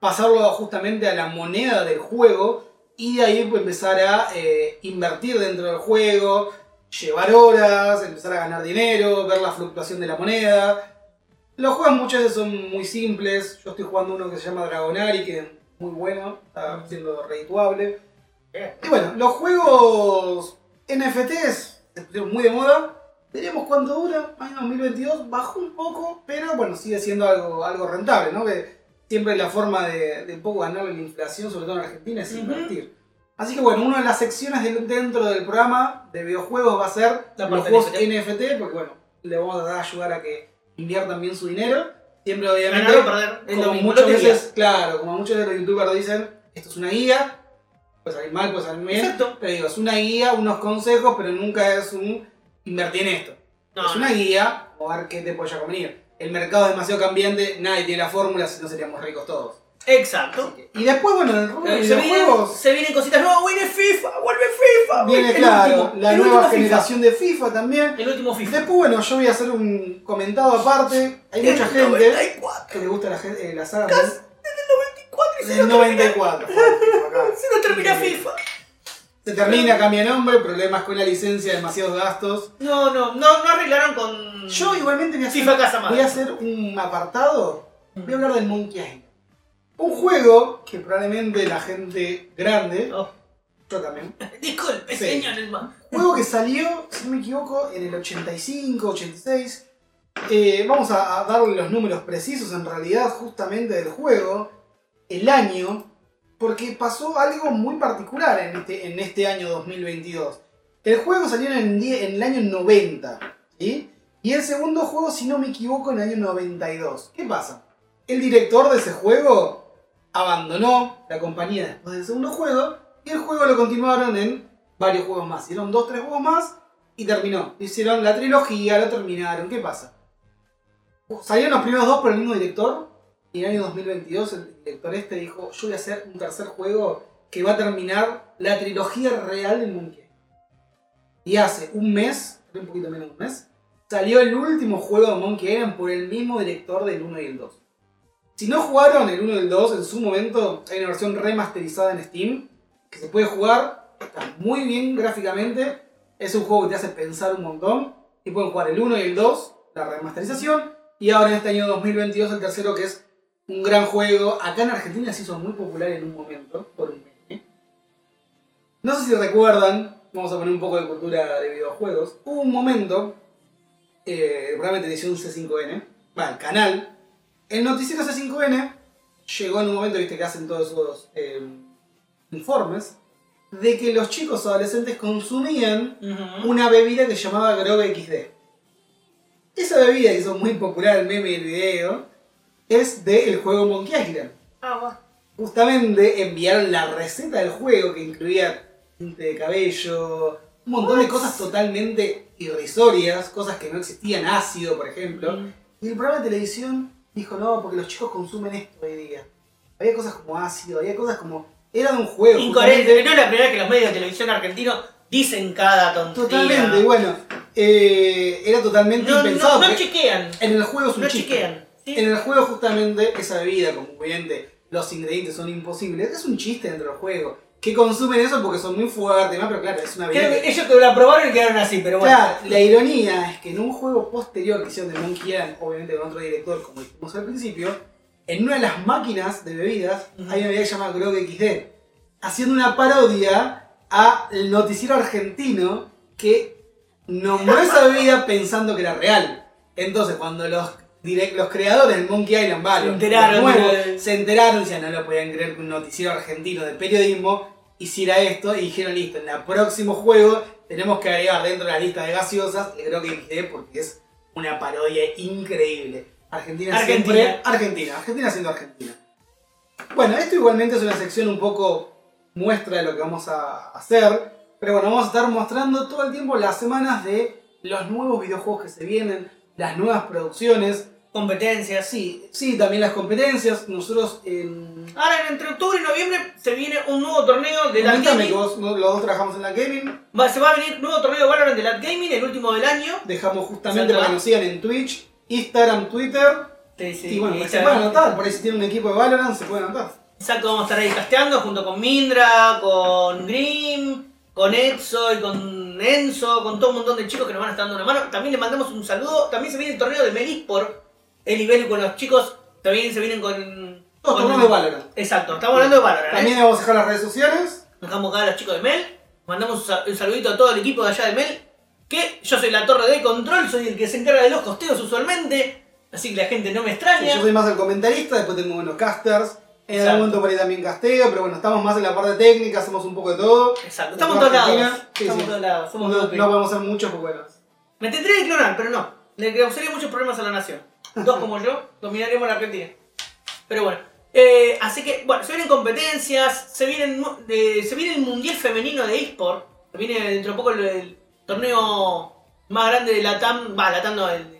pasarlo justamente a la moneda del juego y de ahí pues, empezar a eh, invertir dentro del juego, llevar horas, empezar a ganar dinero, ver la fluctuación de la moneda. Los juegos muchas veces son muy simples. Yo estoy jugando uno que se llama Dragonari, que es muy bueno, está siendo redituable. Y bueno, los juegos NFTs se pusieron muy de moda. Veremos cuánto dura. Año 2022 bajó un poco, pero bueno, sigue siendo algo, algo rentable, ¿no? Que siempre la forma de, de un poco ganar la inflación, sobre todo en Argentina, es Ujú. invertir. Así que bueno, una de las secciones del- dentro del programa de videojuegos va a ser La los juegos NFT. NFT, porque bueno, le vamos a tratar de ayudar a que inviertan bien su dinero. Siempre obviamente, Ganar perder como muchas veces, claro, como muchos de los youtubers dicen, esto es una guía, puede salir mal, puede salir bien, Exacto. pero digo, es una guía, unos consejos, pero nunca es un invertir en esto. No, es una guía, o a ver qué te puede convenir. El mercado es demasiado cambiante, nadie tiene la fórmula, si no seríamos ricos todos. Exacto. Y después, bueno, en el rubro de Eh, Se vienen, videojuegos, se vienen cositas nuevas. Viene FIFA. Vuelve FIFA. viene el claro, último, la el nueva generación de FIFA también. El último FIFA. Después, bueno, yo voy a hacer un comentado aparte. Hay mucha El gente 94. que le gusta la, eh, la saga Desde el 94 y se termina. 94. acá. Se no termina. FIFA. Se termina, cambia nombre, problemas con la licencia, demasiados gastos. No, no, no, no arreglaron con. Yo igualmente voy a hacer, FIFA Casa Madre. voy a hacer un apartado. Voy a hablar del Monkey Island. Un juego que probablemente la gente grande, Oh, yo también, [LAUGHS] disculpe, Sí. señor Elman. juego que salió, si no me equivoco, en el 85, 86. Eh, vamos a, a darle los números precisos en realidad justamente del juego, el año, porque pasó algo muy particular en este, este año 2022. El juego salió en el, año 90, ¿sí? Y el segundo juego, si no me equivoco, en el año 92. ¿Qué pasa? El director de ese juego abandonó la compañía después del segundo juego y el juego lo continuaron en varios juegos más. Hicieron dos, tres juegos más y terminó. Hicieron la trilogía, lo terminaron. ¿Qué pasa? Salieron los primeros dos por el mismo director y en el año 2022 el director este dijo, yo voy a hacer un tercer juego que va a terminar la trilogía real del Monkey. Y hace un mes, un poquito menos de un mes, salió el último juego de Monkey Island por el mismo director del 1 y el 2. Si no jugaron el 1 y el 2 en su momento, hay una versión remasterizada en Steam que se puede jugar, está muy bien gráficamente, es un juego que te hace pensar un montón y pueden jugar el 1 y el 2, la remasterización, y ahora en este año 2022 el tercero que es un gran juego. Acá en Argentina se hizo muy popular en un momento, por un meme. No sé si recuerdan, vamos a poner un poco de cultura de videojuegos, hubo un momento, eh, el programa de televisión C5N, va, el canal, el noticiero C5N llegó en un momento, viste, que hacen todos esos eh, informes, de que los chicos adolescentes consumían una bebida que se llamaba Grog XD. Esa bebida que hizo muy popular el meme y el video es del juego Monkey Island. Ah, va. Justamente enviaron la receta del juego que incluía tinte de cabello, un montón de cosas totalmente irrisorias, cosas que no existían, ácido por ejemplo. Mm. Y el programa de televisión dijo, no, porque los chicos consumen esto hoy día. Había cosas como ácido, había cosas como... Era de un juego. Incoherente. No es la primera vez que los medios de televisión argentinos dicen cada tontería. Totalmente, y bueno, eh, era totalmente No, impensado. no, no chequean. en el juego es un No chiste. chequean. ¿Sí? En el juego justamente esa bebida, como obviamente los ingredientes son imposibles, es un chiste dentro del juego. Que consumen eso porque son muy fuertes, ¿no? pero claro, es una bebida. Creo que- ellos que la probaron y quedaron así, pero bueno. Claro, la ironía es que en un juego posterior que hicieron de Monkey Island, obviamente con otro director, como dijimos al principio, en una de las máquinas de bebidas hay una bebida que se llama Grog XD, haciendo una parodia al noticiero argentino que nombró esa bebida pensando que era real. Entonces, cuando los, direct- los creadores del Monkey Island, vale, Se enteraron nuevos, de- se enteraron, ya no lo podían creer que un noticiero argentino de periodismo hiciera esto y dijeron, listo, en el próximo juego tenemos que agregar dentro de la lista de gaseosas Grog XD porque es una parodia increíble. Argentina, Argentina. siempre... Argentina, Argentina siendo Argentina. Bueno, esto igualmente es una sección un poco muestra de lo que vamos a hacer, pero bueno, vamos a estar mostrando todo el tiempo las semanas de los nuevos videojuegos que se vienen, las nuevas producciones, Competencias. sí, sí, también las competencias. Nosotros en... Ahora, entre octubre y noviembre, se viene un nuevo torneo de Lat Gaming. que vos, no- los dos trabajamos en la gaming. Va- se va a venir nuevo torneo de Valorant de Lat Gaming, el último del año. Dejamos justamente para que nos sigan en Twitch, Instagram, Twitter. Sí, sí, y bueno, se pueden anotar. Por ahí si tienen un equipo de Valorant, se pueden anotar. Exacto, vamos a estar ahí casteando junto con Mindra, con Grim, con Exo y con Enzo, con todo un montón de chicos que nos van a estar dando una mano. También le mandamos un saludo. También se viene el torneo de Melisport. El nivel con los chicos también se vienen con. Todos con- de Valorant. Exacto, estamos hablando de Valorant. ¿eh? También vamos a dejar las redes sociales. Dejamos acá a los chicos de Mel. Mandamos un sa- un saludito a todo el equipo de allá de Mel. Que yo soy la torre de control, soy el que se encarga de los costeos usualmente. Así que la gente no me Sí, extraña. yo soy más el comentarista, después tengo unos casters. En Exacto. algún momento por ahí también casteo, pero bueno, estamos más en la parte técnica, hacemos un poco de todo. Exacto, estamos en todos lados. Sí, estamos sí. todos lados. Somos No, no podemos hacer mucho, pues bueno. Me tendría que clonar, pero no. Le causaría muchos problemas a la nación. Dos como yo, dominaríamos la Argentina. Pero bueno. eh, así que, bueno, se vienen competencias, se, vienen, eh, se viene el Mundial Femenino de eSport. Se viene dentro de poco el, el torneo más grande de la TAM, va, la TAM no, el-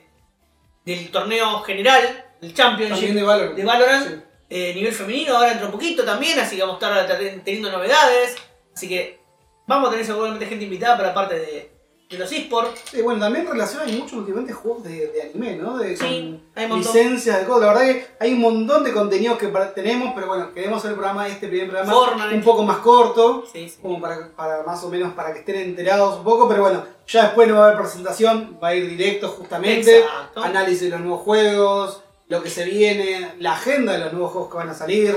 del torneo general, el Championship También de Valorant. de Valorant, Sí. Eh, nivel femenino, ahora dentro de poquito también, así que vamos a estar ten- teniendo novedades. Así que vamos a tener seguramente gente invitada para parte de, de los eSports. Sí, bueno, también en relación hay muchos últimamente juegos de, de anime, ¿no? De, Sí, hay un licencias de cosas. La verdad que hay un montón de contenidos que tenemos, pero bueno, queremos hacer el programa, este primer programa, Fortnite. un poco más corto. Sí, sí. como para, para más o menos para que estén enterados un poco, pero bueno, ya después no va a haber presentación, va a ir directo justamente, Exacto. análisis de los nuevos juegos, lo que se viene, la agenda de los nuevos juegos que van a salir,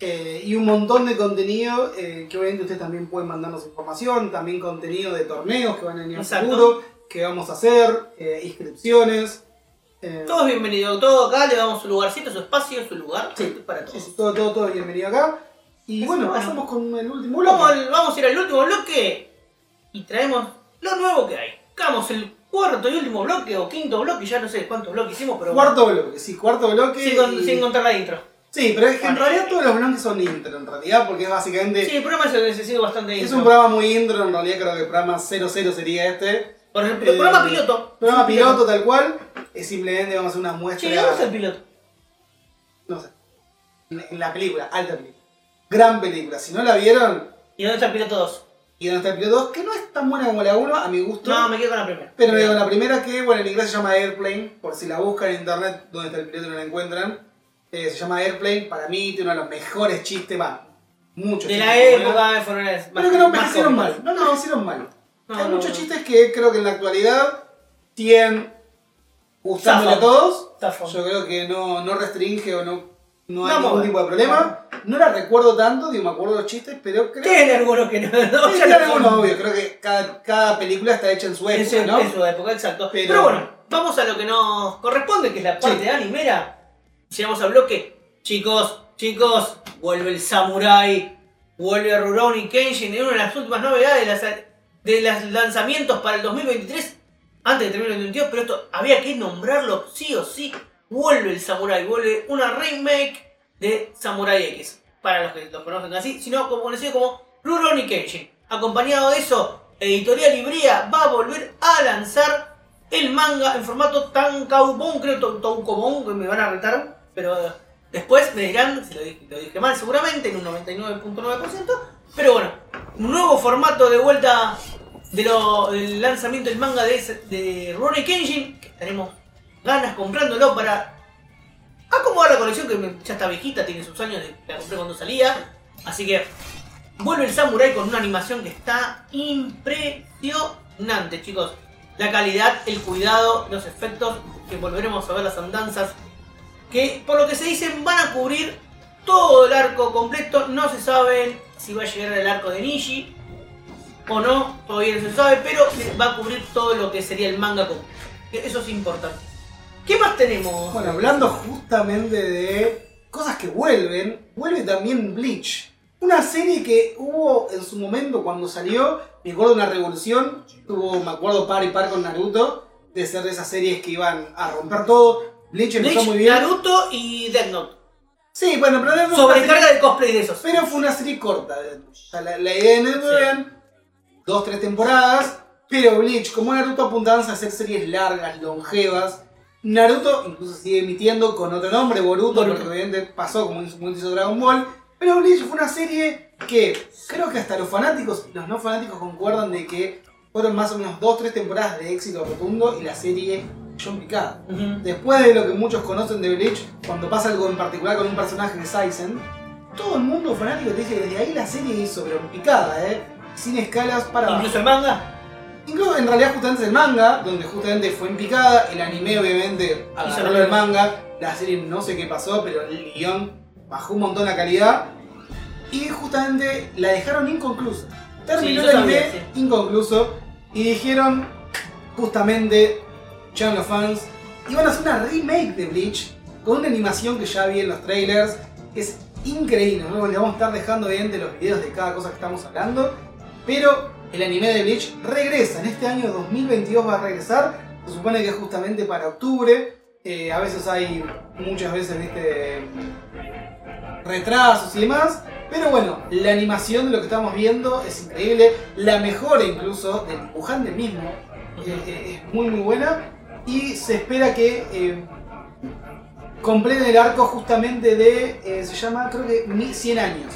eh, y un montón de contenido eh, que obviamente ustedes también pueden mandarnos información, también contenido de torneos que van a venir Exacto. futuro, que vamos a hacer, eh, inscripciones. eh, Todos bienvenidos, todo acá le damos su lugarcito, su espacio, su lugar. Sí. Es para todos. sí, todo, todo, todo bienvenido acá. Y bueno, bueno. pasamos con el último bloque. Vamos, vamos a ir al último bloque y traemos lo nuevo que hay. Buscamos el cuarto y último bloque o quinto bloque, ya no sé cuántos bloques hicimos, pero bueno, Cuarto bloque, sí, cuarto bloque. sin, con- y- sin contar la intro. Sí, pero es que en realidad todos los bloques son intro, en realidad, porque es básicamente. Sí, el programa se necesita bastante es intro. un programa muy intro, en realidad creo que el programa 00 sería este. Por ejemplo, eh, programa piloto. Programa piloto tal cual, es simplemente vamos a hacer una muestra. Sí, ¿dónde está el piloto? No sé. En, en la película, alta película. Gran película. Si no la vieron, ¿Y dónde está el piloto 2? Y el piloto 2, que no es tan buena como la 1, a mi gusto. No, me quedo con la primera. Pero me digo, la primera que, bueno, en inglés se llama Airplane, por si la buscan en internet, donde está el piloto y no la encuentran. eh, se llama Airplane, para mí tiene uno de los mejores chistes, va, muchos De chistes la época fueron las Pero que no cómicas. mal, no, no, hicieron mal. [LAUGHS] No, Hay no, muchos no. chistes que creo que en la actualidad tienen gustándole a todos. Yo creo que no, no restringe o no, no hay ningún tipo de problema. No la recuerdo tanto, digo, me acuerdo los chistes, pero creo Tiene algunos que no. [LAUGHS] no, Sí, tiene algunos, son- obvio. Creo que cada, cada película está hecha en su En época, su, ¿no? en su época, exacto. Pero, Pero- bueno, vamos a lo que nos corresponde, que es la parte Sí. de animera. Llegamos al bloque. Chicos, chicos, vuelve el Samurai, vuelve Rurouni Kenshin, es una de las últimas novedades de, las, de los lanzamientos para el 2023, antes de terminar el 2022, pero esto había que nombrarlo sí o sí. Vuelve el Samurai, vuelve una remake de Samurai X, para los que los conocen así, sino como conocido como Rurouni Kenshin. Acompañado de eso, Editorial Librea va a volver a lanzar el manga en formato Tankaubon, creo Toukobon, que me van a retar, pero después me dirán si lo dije, mal seguramente, en un 99.9%, pero bueno, un nuevo formato de vuelta del lanzamiento del manga de, de Rurouni Kenshin, que tenemos ganas comprándolo para acomodar la colección que ya está viejita, tiene sus años, la compré cuando salía, así que vuelve el Samurai con una animación que está impresionante, chicos. La calidad, el cuidado, los efectos, que volveremos a ver las andanzas, que por lo que se dicen van a cubrir todo el arco completo, no se sabe si va a llegar el arco de Nishi o no, todavía no se sabe, pero va a cubrir todo lo que sería el manga completo. Eso es importante. ¿Qué más tenemos? Bueno, hablando justamente de cosas que vuelven, vuelve también Bleach. Una serie que hubo en su momento cuando salió, me acuerdo de una revolución, tuvo, me acuerdo, par y par con Naruto, de ser de esas series que iban a romper todo. Bleach empezó Bleach, muy bien. Naruto y Death Note. Sí, bueno, pero Death Note serie- Sobrecarga de cosplay de esos. Pero fue una serie corta. O sea, la, la idea de Sí. eran dos, tres temporadas. Pero Bleach, como Naruto apuntaban a hacer series largas, longevas. Naruto incluso sigue emitiendo con otro nombre, Boruto, Boruto. porque obviamente pasó como hizo Dragon Ball. Pero Bleach fue una serie que creo que hasta los fanáticos y los no fanáticos concuerdan de que fueron más o menos dos, tres temporadas de éxito rotundo y la serie en picada. Después de lo que muchos conocen de Bleach, cuando pasa algo en particular con un personaje de Saizen, todo el mundo fanático te dice que desde ahí la serie hizo, pero en picada, ¿eh? Sin escalas para. Incluso el manga. Incluso en realidad justamente es el manga, donde justamente fue en picada, el anime obviamente agarró el manga, la serie no sé qué pasó, pero el guion bajó un montón la calidad y justamente la dejaron inconclusa. Terminó Sí, el anime sabía, inconcluso y dijeron justamente, ya los fans, iban a hacer una remake de Bleach con una animación que ya vi en los trailers, que es increíble, ¿no? le vamos a estar dejando evidente los videos de cada cosa que estamos hablando, pero el anime de Bleach regresa, en este año 2022 va a regresar, se supone que es justamente para octubre, eh, a veces hay, muchas veces, retrasos y demás, pero bueno, la animación de lo que estamos viendo es increíble, la mejora incluso del dibujante mismo eh, eh, es muy muy buena. Y se espera que eh, completen el arco justamente de, se llama creo que mi- 100 años,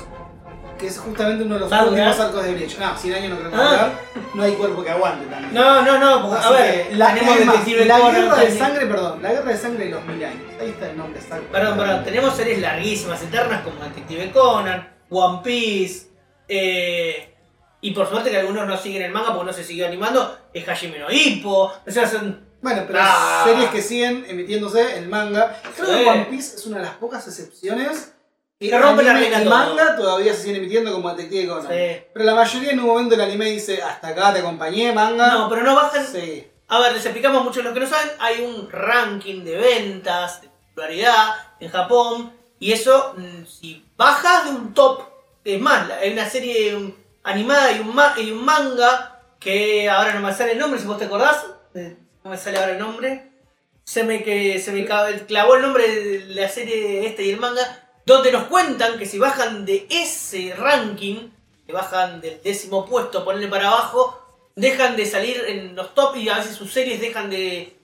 que es justamente uno de los ¿Va últimos arcos de Bleach. No, 100 años no creo que va a Ah. durar, no hay cuerpo que aguante también. No, no, no, porque, a ver, la, tenemos más, Detective la Conan guerra de también. sangre, perdón, la guerra de sangre de los mil años. Ahí está el nombre exacto. Perdón, perdón, tenemos series larguísimas, eternas como Detective Conan, One Piece, eh, y por suerte que algunos no siguen el manga porque no se siguió animando, es Hajime no Ippo, o sea, son... Bueno, pero Ah. series que siguen emitiéndose el manga. Creo Sí. que One Piece es una de las pocas excepciones que Que rompe la anime y todo. manga todavía se siguen emitiendo como Detective Conan. Sí. Pero la mayoría en un momento el anime dice hasta acá te acompañé, manga. No, pero no bajan... Sí. A ver, les explicamos mucho los que no saben, hay un ranking de ventas, de popularidad en Japón, y eso, mm, si bajas de un top, es más, la- hay una serie animada y un, ma- y un manga, que ahora no me sale el nombre, si vos te acordás, eh, no me sale ahora el nombre, se me, que, se me clavó el nombre de la serie este y el manga, donde nos cuentan que si bajan de ese ranking, que bajan del décimo puesto, ponerle para abajo, dejan de salir en los top y a veces sus series dejan de,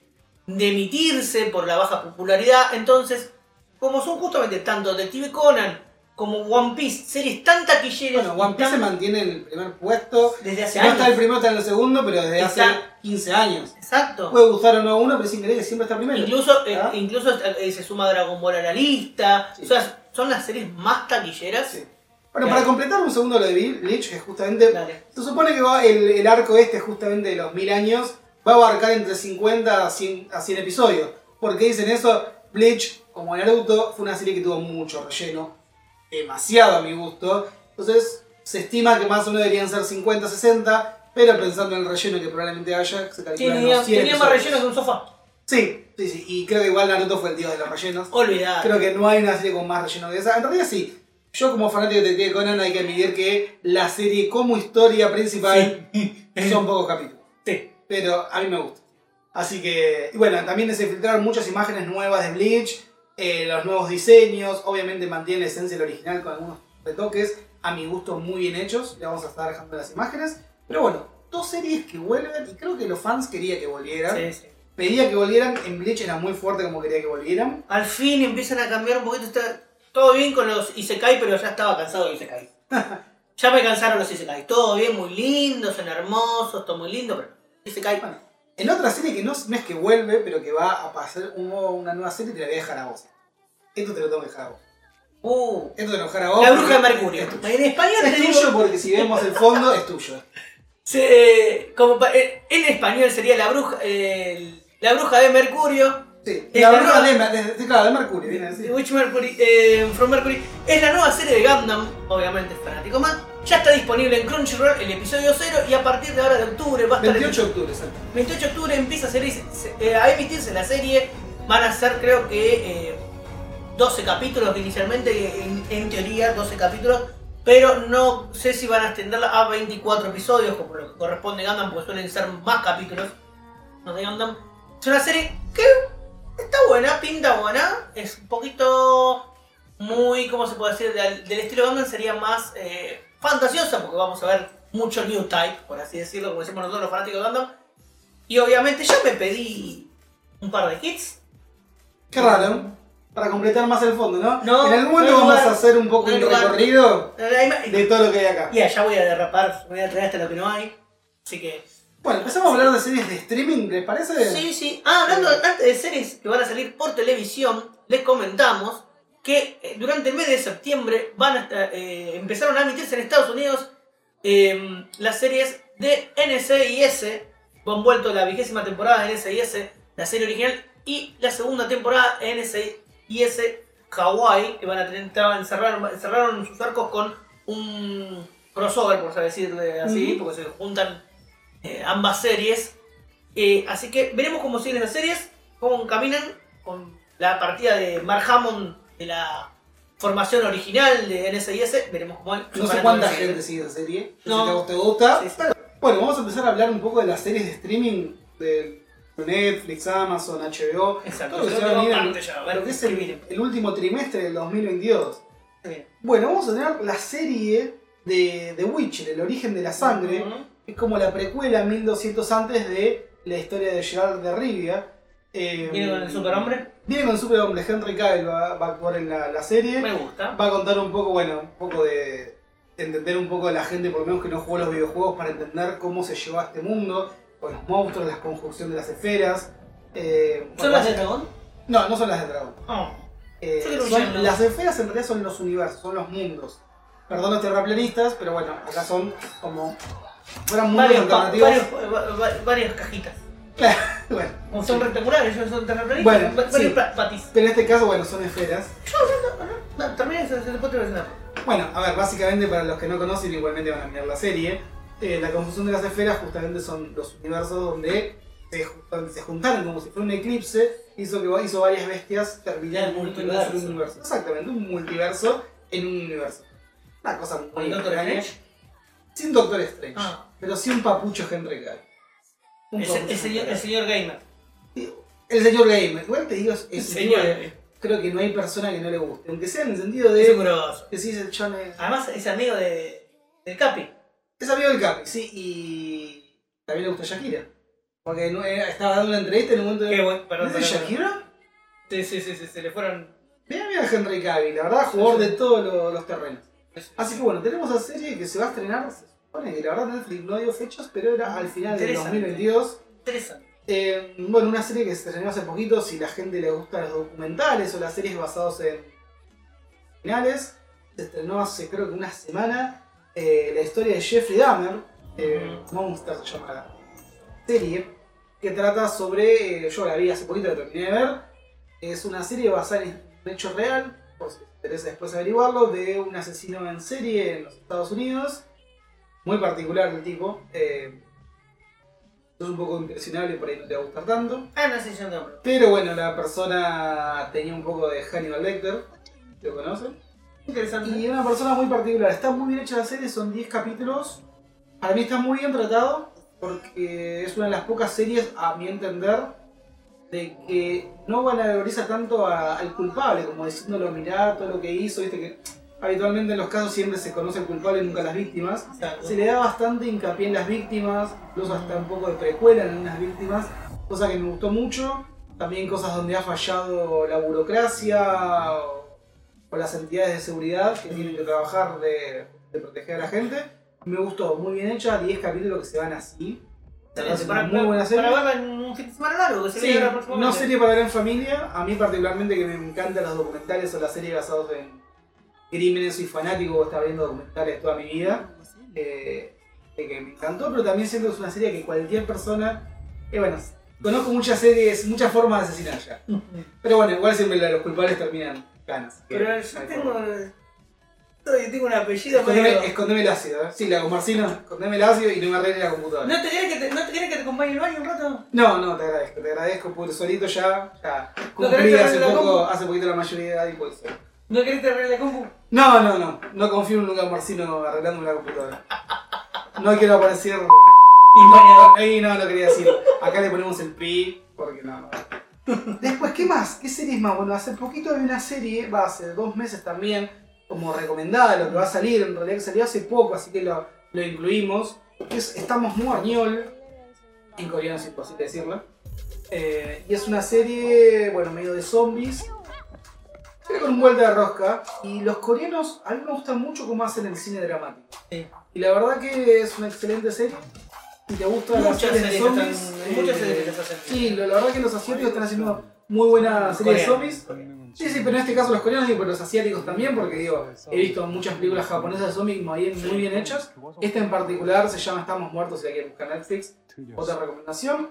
de emitirse por la baja popularidad. Entonces, como son justamente tanto Detective Conan como One Piece, series tan taquilleras. Bueno, One Piece se mantiene en el primer puesto. desde hace Si no está el años. primero, está en el segundo, pero desde hace Está- 15 años. Exacto. Puede gustar o no uno, pero es increíble que siempre está primero. Incluso, eh, ¿Ah? incluso eh, se suma Dragon Ball a la lista. Sí. O sea, son las series más taquilleras. Sí. Bueno, Claro. para completar un segundo lo de Bleach, que justamente Dale. Se supone que va el, el arco este, justamente de los mil años, va a abarcar entre 50 a 100, a 100 episodios. ¿Por qué dicen eso? Bleach, como Naruto, fue una serie que tuvo mucho relleno, demasiado a mi gusto. Entonces, se estima que más o menos deberían ser 50, 60, pero pensando en el relleno que probablemente haya, se calcula Tenía, unos 100 tenía más relleno que un sofá. Sí, sí, sí. Y creo que igual Naruto fue el dios de los rellenos. Olvidar. Creo que no hay una serie con más relleno que esa. En realidad sí. Yo como fanático de Detective Conan hay que admitir que la serie como historia principal [LAUGHS] son pocos capítulos. Sí. Pero a mí me gusta. Así que, y bueno, también se filtraron muchas imágenes nuevas de Bleach, eh, los nuevos diseños, obviamente mantiene la esencia del original con algunos retoques, a mi gusto muy bien hechos, le vamos a estar dejando las imágenes. Pero bueno, dos series que vuelven y creo que los fans querían que volvieran. Sí, sí. Pedía que volvieran, en Bleach era muy fuerte como quería que volvieran. Al fin empiezan a cambiar un poquito. Está todo bien con los Isekai, pero ya estaba cansado de Isekai. [LAUGHS] ya me cansaron los Isekai. Todo bien, muy lindos, son hermosos, todo muy lindo, pero Isekai. Bueno, en otra serie que no, no es que vuelve, pero que va a pasar un una nueva serie, te la voy a dejar a vos. Esto te lo tengo que dejar a vos. Uh, Esto te lo dejar a vos. la bruja de Mercurio. Es. En español te Es digo- tuyo porque si vemos el fondo, es tuyo. [LAUGHS] se- como eh, en español sería la bruja, la bruja de Mercurio. Sí, la bruja nueva- de, de, de- claro, de Mercurio, viene así. Witch Mercury, eh, From Mercury es la nueva serie de Gundam, obviamente fanático más. Ya está disponible en Crunchyroll el episodio 0 y a partir de ahora de octubre va a estar 28 de octubre, exacto. 28 de octubre empieza a, ser- se- eh, a emitirse la serie. Van a ser, creo que, eh, 12 capítulos inicialmente, en, en teoría 12 capítulos. Pero no sé si van a extenderla a 24 episodios, como lo que corresponde a Gundam, porque suelen ser más capítulos los de Gundam. Es una serie que está buena, pinta buena. Es un poquito muy, ¿cómo se puede decir? Del, del estilo Gundam sería más eh, fantasiosa, porque vamos a ver mucho new type, por así decirlo, como decimos nosotros los fanáticos de Gundam. Y obviamente ya me pedí un par de kits. Qué raro. Para completar más el fondo, ¿no? No, en algún momento vamos a hacer un poco un recorrido de todo lo que hay acá. Y allá voy a derrapar, voy a traer hasta lo que no hay. Así que. Bueno, empezamos a hablar de series de streaming, ¿les parece? Sí, sí. Ah, hablando antes de series que van a salir por televisión, les comentamos que eh, durante el mes de septiembre van a estar, eh, empezaron a emitirse en Estados Unidos eh, las series de NCIS. Han vuelto la vigésima temporada de NCIS, la serie original, y la segunda temporada de NCIS Hawaii, que van a tener, estaban- cerraron, cerraron sus arcos con un crossover, por así decirle así, porque se juntan eh, ambas series. Eh, así que veremos cómo siguen las series, cómo caminan con la partida de Mark Hammond de la formación original de NSIS. Veremos cómo No sé cuánta gente sigue la serie. No. No. sé si a vos te gusta. Sí, sí. Pero, bueno, vamos a empezar a hablar un poco de las series de streaming de Netflix, Amazon, HBO. Exacto, Todo lo que yo se va a venir lo es el, último trimestre del 2022. Bien. Bueno, vamos a tener la serie de The Witcher, El origen de la sangre. Es como la precuela 1200 antes de la historia de Gerard de Rivia. Eh, ¿Viene con el superhombre? Viene con el superhombre. Henry Cavill va, va a actuar en la, la serie. Me gusta. Va a contar un poco, bueno, un poco de entender un poco de la gente, por lo menos que no jugó los videojuegos, para entender cómo se llevó a este mundo, con los monstruos, la conjunción de las esferas. Eh, ¿Son las de dragón? No, no son las de dragón. Oh. Eh, son-. Las esferas en realidad son los universos, son los mundos. Perdón los terraplanistas, pero bueno, acá son como... Fueran mundos Varios, pa- varios- va- va- varias cajitas. [LAUGHS] bueno, son rectangulares, ellos son terraplanistas. Bueno, va- varios sí. pa- patis. pero en este caso, bueno, son esferas. No, termina eso, después te voy a. Bueno, a ver, básicamente para los que no conocen, igualmente van a mirar la serie. eh, la confusión de las esferas justamente son los universos donde se, se juntaron como si fuera un eclipse, hizo que hizo varias bestias terminar en un universo. Exactamente, un multiverso en un universo. Una cosa ¿Con muy extraña. Sin Doctor Strange, Ah, pero sí un papucho Henry Cavill. Un el, papucho el señor, Henry el señor gamer. El señor Gamer. Igual te digo, es, señor. creo que no hay persona que no le guste. Aunque sea en el sentido Es un de grosso. que sí es el John es- Además, es amigo de, del Capi. Es amigo del Capi, sí, y también le gusta Shakira. Porque no- era- estaba dando una entrevista en un momento de. Qué bueno, perdón, ¿Es de perdón, Shakira? Sí, sí, sí, sí, se le fueron Mira, mira a Henry Cavill, la verdad, jugador de todos los, los terrenos. Así que bueno, tenemos la serie que se va a estrenar, se supone que la verdad Netflix no dio fechas, pero era al final del Interesante. 2022. Interesante. Eh, bueno, una serie que se estrenó hace poquito, si la gente le gustan los documentales o las series basadas en finales, se estrenó hace creo que una semana eh, la historia de Jeffrey Dahmer, eh, Monster se llama la serie, que trata sobre, eh, yo la vi hace poquito, la terminé de ver, es una serie basada en un hecho real, por si te interesa después averiguarlo, de un asesino en serie en los Estados Unidos, muy particular el tipo. Eh, es un poco impresionable, por ahí no te va a gustar tanto. Ah. Pero bueno, la persona tenía un poco de Hannibal Lecter, ¿lo conocen? Interesante. Y una persona muy particular. Está muy bien hecha la serie, son 10 capítulos. Para mí está muy bien tratado, porque es una de las pocas series, a mi entender, de que no valoriza tanto a- al culpable, como diciéndolo, mirá todo lo que hizo, viste que habitualmente en los casos siempre se conoce el culpable y nunca las víctimas. Exacto. Se le da bastante hincapié en las víctimas, incluso hasta un poco de precuela en algunas víctimas, cosa que me gustó mucho. También cosas donde ha fallado la burocracia o, o las entidades de seguridad que tienen que trabajar de, de proteger a la gente. Me gustó, muy bien hecha, 10 capítulos que se van así. Es una muy buena serie. para verla en un fin de semana largo, que se Sí, no serie para ver en familia. A mí particularmente que me encantan los documentales o las series basadas en crímenes, soy fanático estar viendo documentales toda mi vida. Eh, que me encantó, pero también siento que es una serie que cualquier persona... eh, bueno, conozco muchas series, muchas formas de asesinar ya. Pero bueno, igual siempre los culpables terminan ganas. Pero yo tengo. forma. Yo tengo un apellido Escondeme, medio. escondeme el ácido, ¿eh? Sí, la Marcino, escondeme el ácido y no me arregle la computadora. ¿No te querés que te, no te, querés que te acompañe al baño un rato? No, no, te agradezco, te agradezco, porque solito ya, ya ¿No cumplí hace poco, poquito la mayoría de edad y ser. ¿No querés te arregle la compu? No, no, no, no confío en Lucas Marcino arreglándome la computadora. No quiero aparecer... Impañado. [LAUGHS] Ahí no lo quería decir. Acá le ponemos el pi, porque no, no. [LAUGHS] Después, ¿qué más? ¿Qué series más? Bueno, hace poquito vi una serie, va, hace dos meses también, como recomendada, lo que va a salir, en realidad que salió hace poco, así que lo, lo incluimos. que Es Estamos Muañol, en coreano es imposible decirlo. Eh, y es una serie, bueno, medio de zombies, pero con un vuelta de rosca. Y los coreanos, a mí me gusta mucho cómo hacen el cine dramático. Sí. Y la verdad que es una excelente serie. Y te gustan las Muchas series de zombies. están- muchas eh, series las hacen. Sí, la verdad que los asiáticos están haciendo muy buena serie de zombies. Sí, sí, pero en este caso los coreanos y pero los asiáticos también, porque digo, he visto muchas películas japonesas de zombies muy bien, muy bien hechas. Esta en particular se llama Estamos Muertos, si la quieren buscar Netflix. Otra recomendación.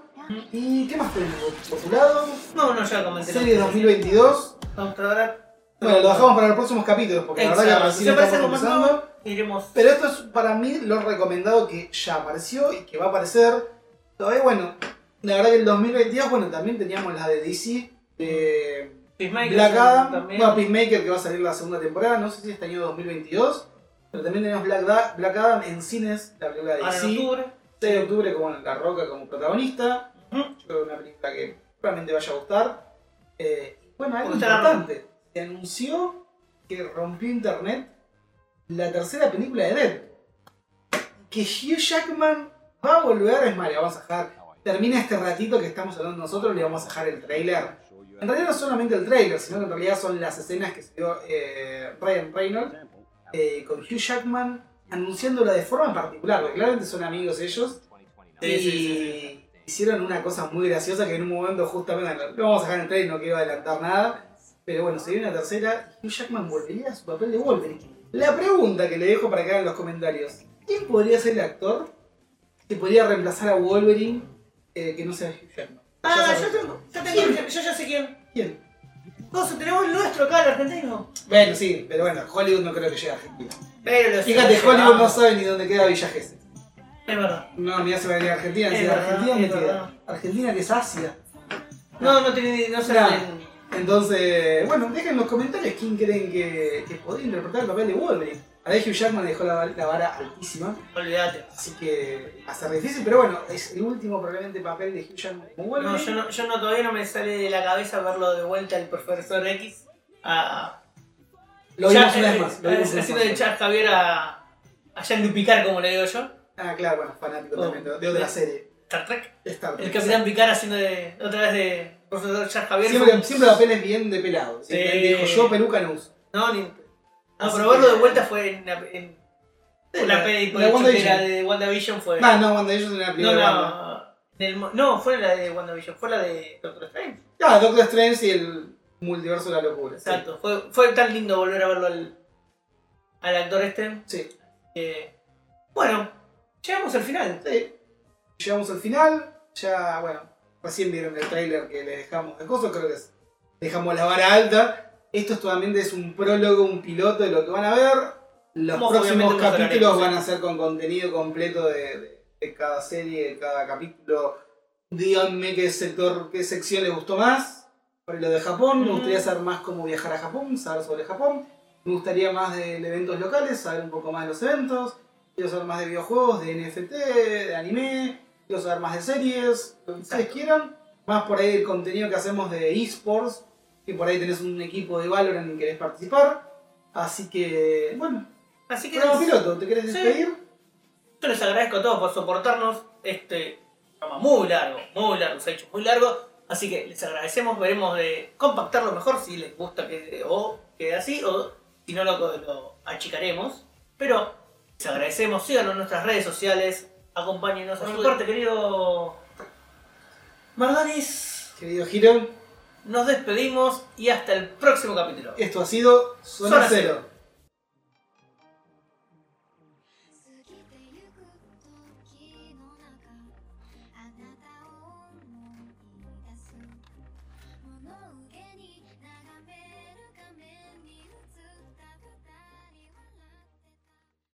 ¿Y qué más tenemos? Por tu lado, No, no, ya comenté. serie 2022. Vamos a. Bueno, lo dejamos para los próximos capítulos, porque la verdad que recién Si estamos nuevo, iremos. Pero esto es para mí lo recomendado que ya apareció y que va a aparecer. Todavía, bueno, la verdad que el 2022, bueno, también teníamos la de DC, de Peacemaker Black Adam, también. bueno, Peacemaker que va a salir la segunda temporada, no sé si este año 2022, pero también tenemos Black, Da- Black Adam en cines, la película de en DC, octubre. 6 de octubre con La Roca como protagonista, yo creo que una película que probablemente vaya a gustar. Eh, bueno, algo importante, se anunció que rompió internet la tercera película de Dead. Que Hugh Jackman va a volver, es le vamos a dejar, termina este ratito que estamos hablando nosotros, le vamos a dejar el trailer. En realidad no solamente el trailer, sino que en realidad son las escenas que se dio eh, Ryan Reynolds eh, con Hugh Jackman anunciándola de forma particular, porque claramente son amigos ellos. Sí, y sí, sí, hicieron una cosa muy graciosa que en un momento justamente, lo vamos a dejar en el trailer, no quiero adelantar nada, pero bueno, se viene una tercera, Hugh Jackman volvería a su papel de Wolverine. La pregunta que le dejo para que hagan en los comentarios, ¿quién podría ser el actor que podría reemplazar a Wolverine eh, que no sea Jackman? Ah, yo tengo, yo tengo, yo ya sé quién. ¿Quién? Vos tenemos el nuestro acá, el argentino. Bueno, sí, pero bueno, Hollywood no creo que llegue a Argentina. Pero lo Fíjate, Hollywood no sabe ni dónde queda Villa Gesell. Es verdad. No, ni se va a venir a Argentina, Es ni verdad, Argentina es queda. verdad. Argentina que es Asia. No, no tiene ni- no sé. Nah. Entonces, bueno, dejen en los comentarios quién creen que, que podría interpretar el papel de Wolverine. A ver, Hugh Jackman dejó la, la vara altísima, Olvídate. así que va a ser difícil, pero bueno, es el último probablemente papel de Hugh Jackman como No, yo no, yo no, todavía no me sale de la cabeza verlo de vuelta al profesor X. A, Lo vimos Char- una vez más. Lo vimos haciendo de. Char Javier a, a Jean-Luc Picard, como le digo yo. Ah, claro, bueno, fanático Oh. también de, de otra serie. Star Trek. Star Trek. El Capitán Picard haciendo de, otra vez de profesor Javier fue Siempre, siempre papeles bien de pelado. Siempre dijo, yo peluca no uso. No, ni. No, Así pero verlo que- de vuelta fue en. en la por la WandaVision. era de WandaVision fue. No, cuando ellos tenían la no, primera no, en el mo- no, fue la de WandaVision, fue la de Doctor Strange. Ah, Doctor Strange y el multiverso de la locura. sí. Exacto, fue, fue tan lindo volver a verlo al, al actor este. Sí. que- bueno, llegamos al final. Sí. Llegamos al final. Ya, bueno, recién vieron el trailer que les dejamos de cosas. Creo que es- dejamos la vara alta. Esto solamente es un prólogo, un piloto de lo que van a ver. Los Como próximos capítulos van a ser con contenido completo de, de- de cada serie, de cada capítulo. Díganme qué sector, qué sección les gustó más. Por lo de Japón, me gustaría saber más cómo viajar a Japón, saber sobre Japón. Me gustaría más de eventos locales, saber un poco más de los eventos. Quiero saber más de videojuegos, de NFT, de anime. Quiero saber más de series, lo que ustedes quieran. Más por ahí el contenido que hacemos de esports. Que por ahí tenés un equipo de Valorant y querés participar. Así que, bueno, Así que programa piloto, ¿te querés Sí. despedir? yo les agradezco a todos por soportarnos. Este programa muy largo, muy largo, se ha hecho muy largo. Así que les agradecemos, veremos de compactarlo mejor si les gusta que o quede así o si no lo, lo achicaremos. Pero les agradecemos, síganos en nuestras redes sociales, acompáñenos a su parte, querido Margaris. Querido Hiro, Nos despedimos y hasta el próximo capítulo. esto ha sido Zona Zona Cero.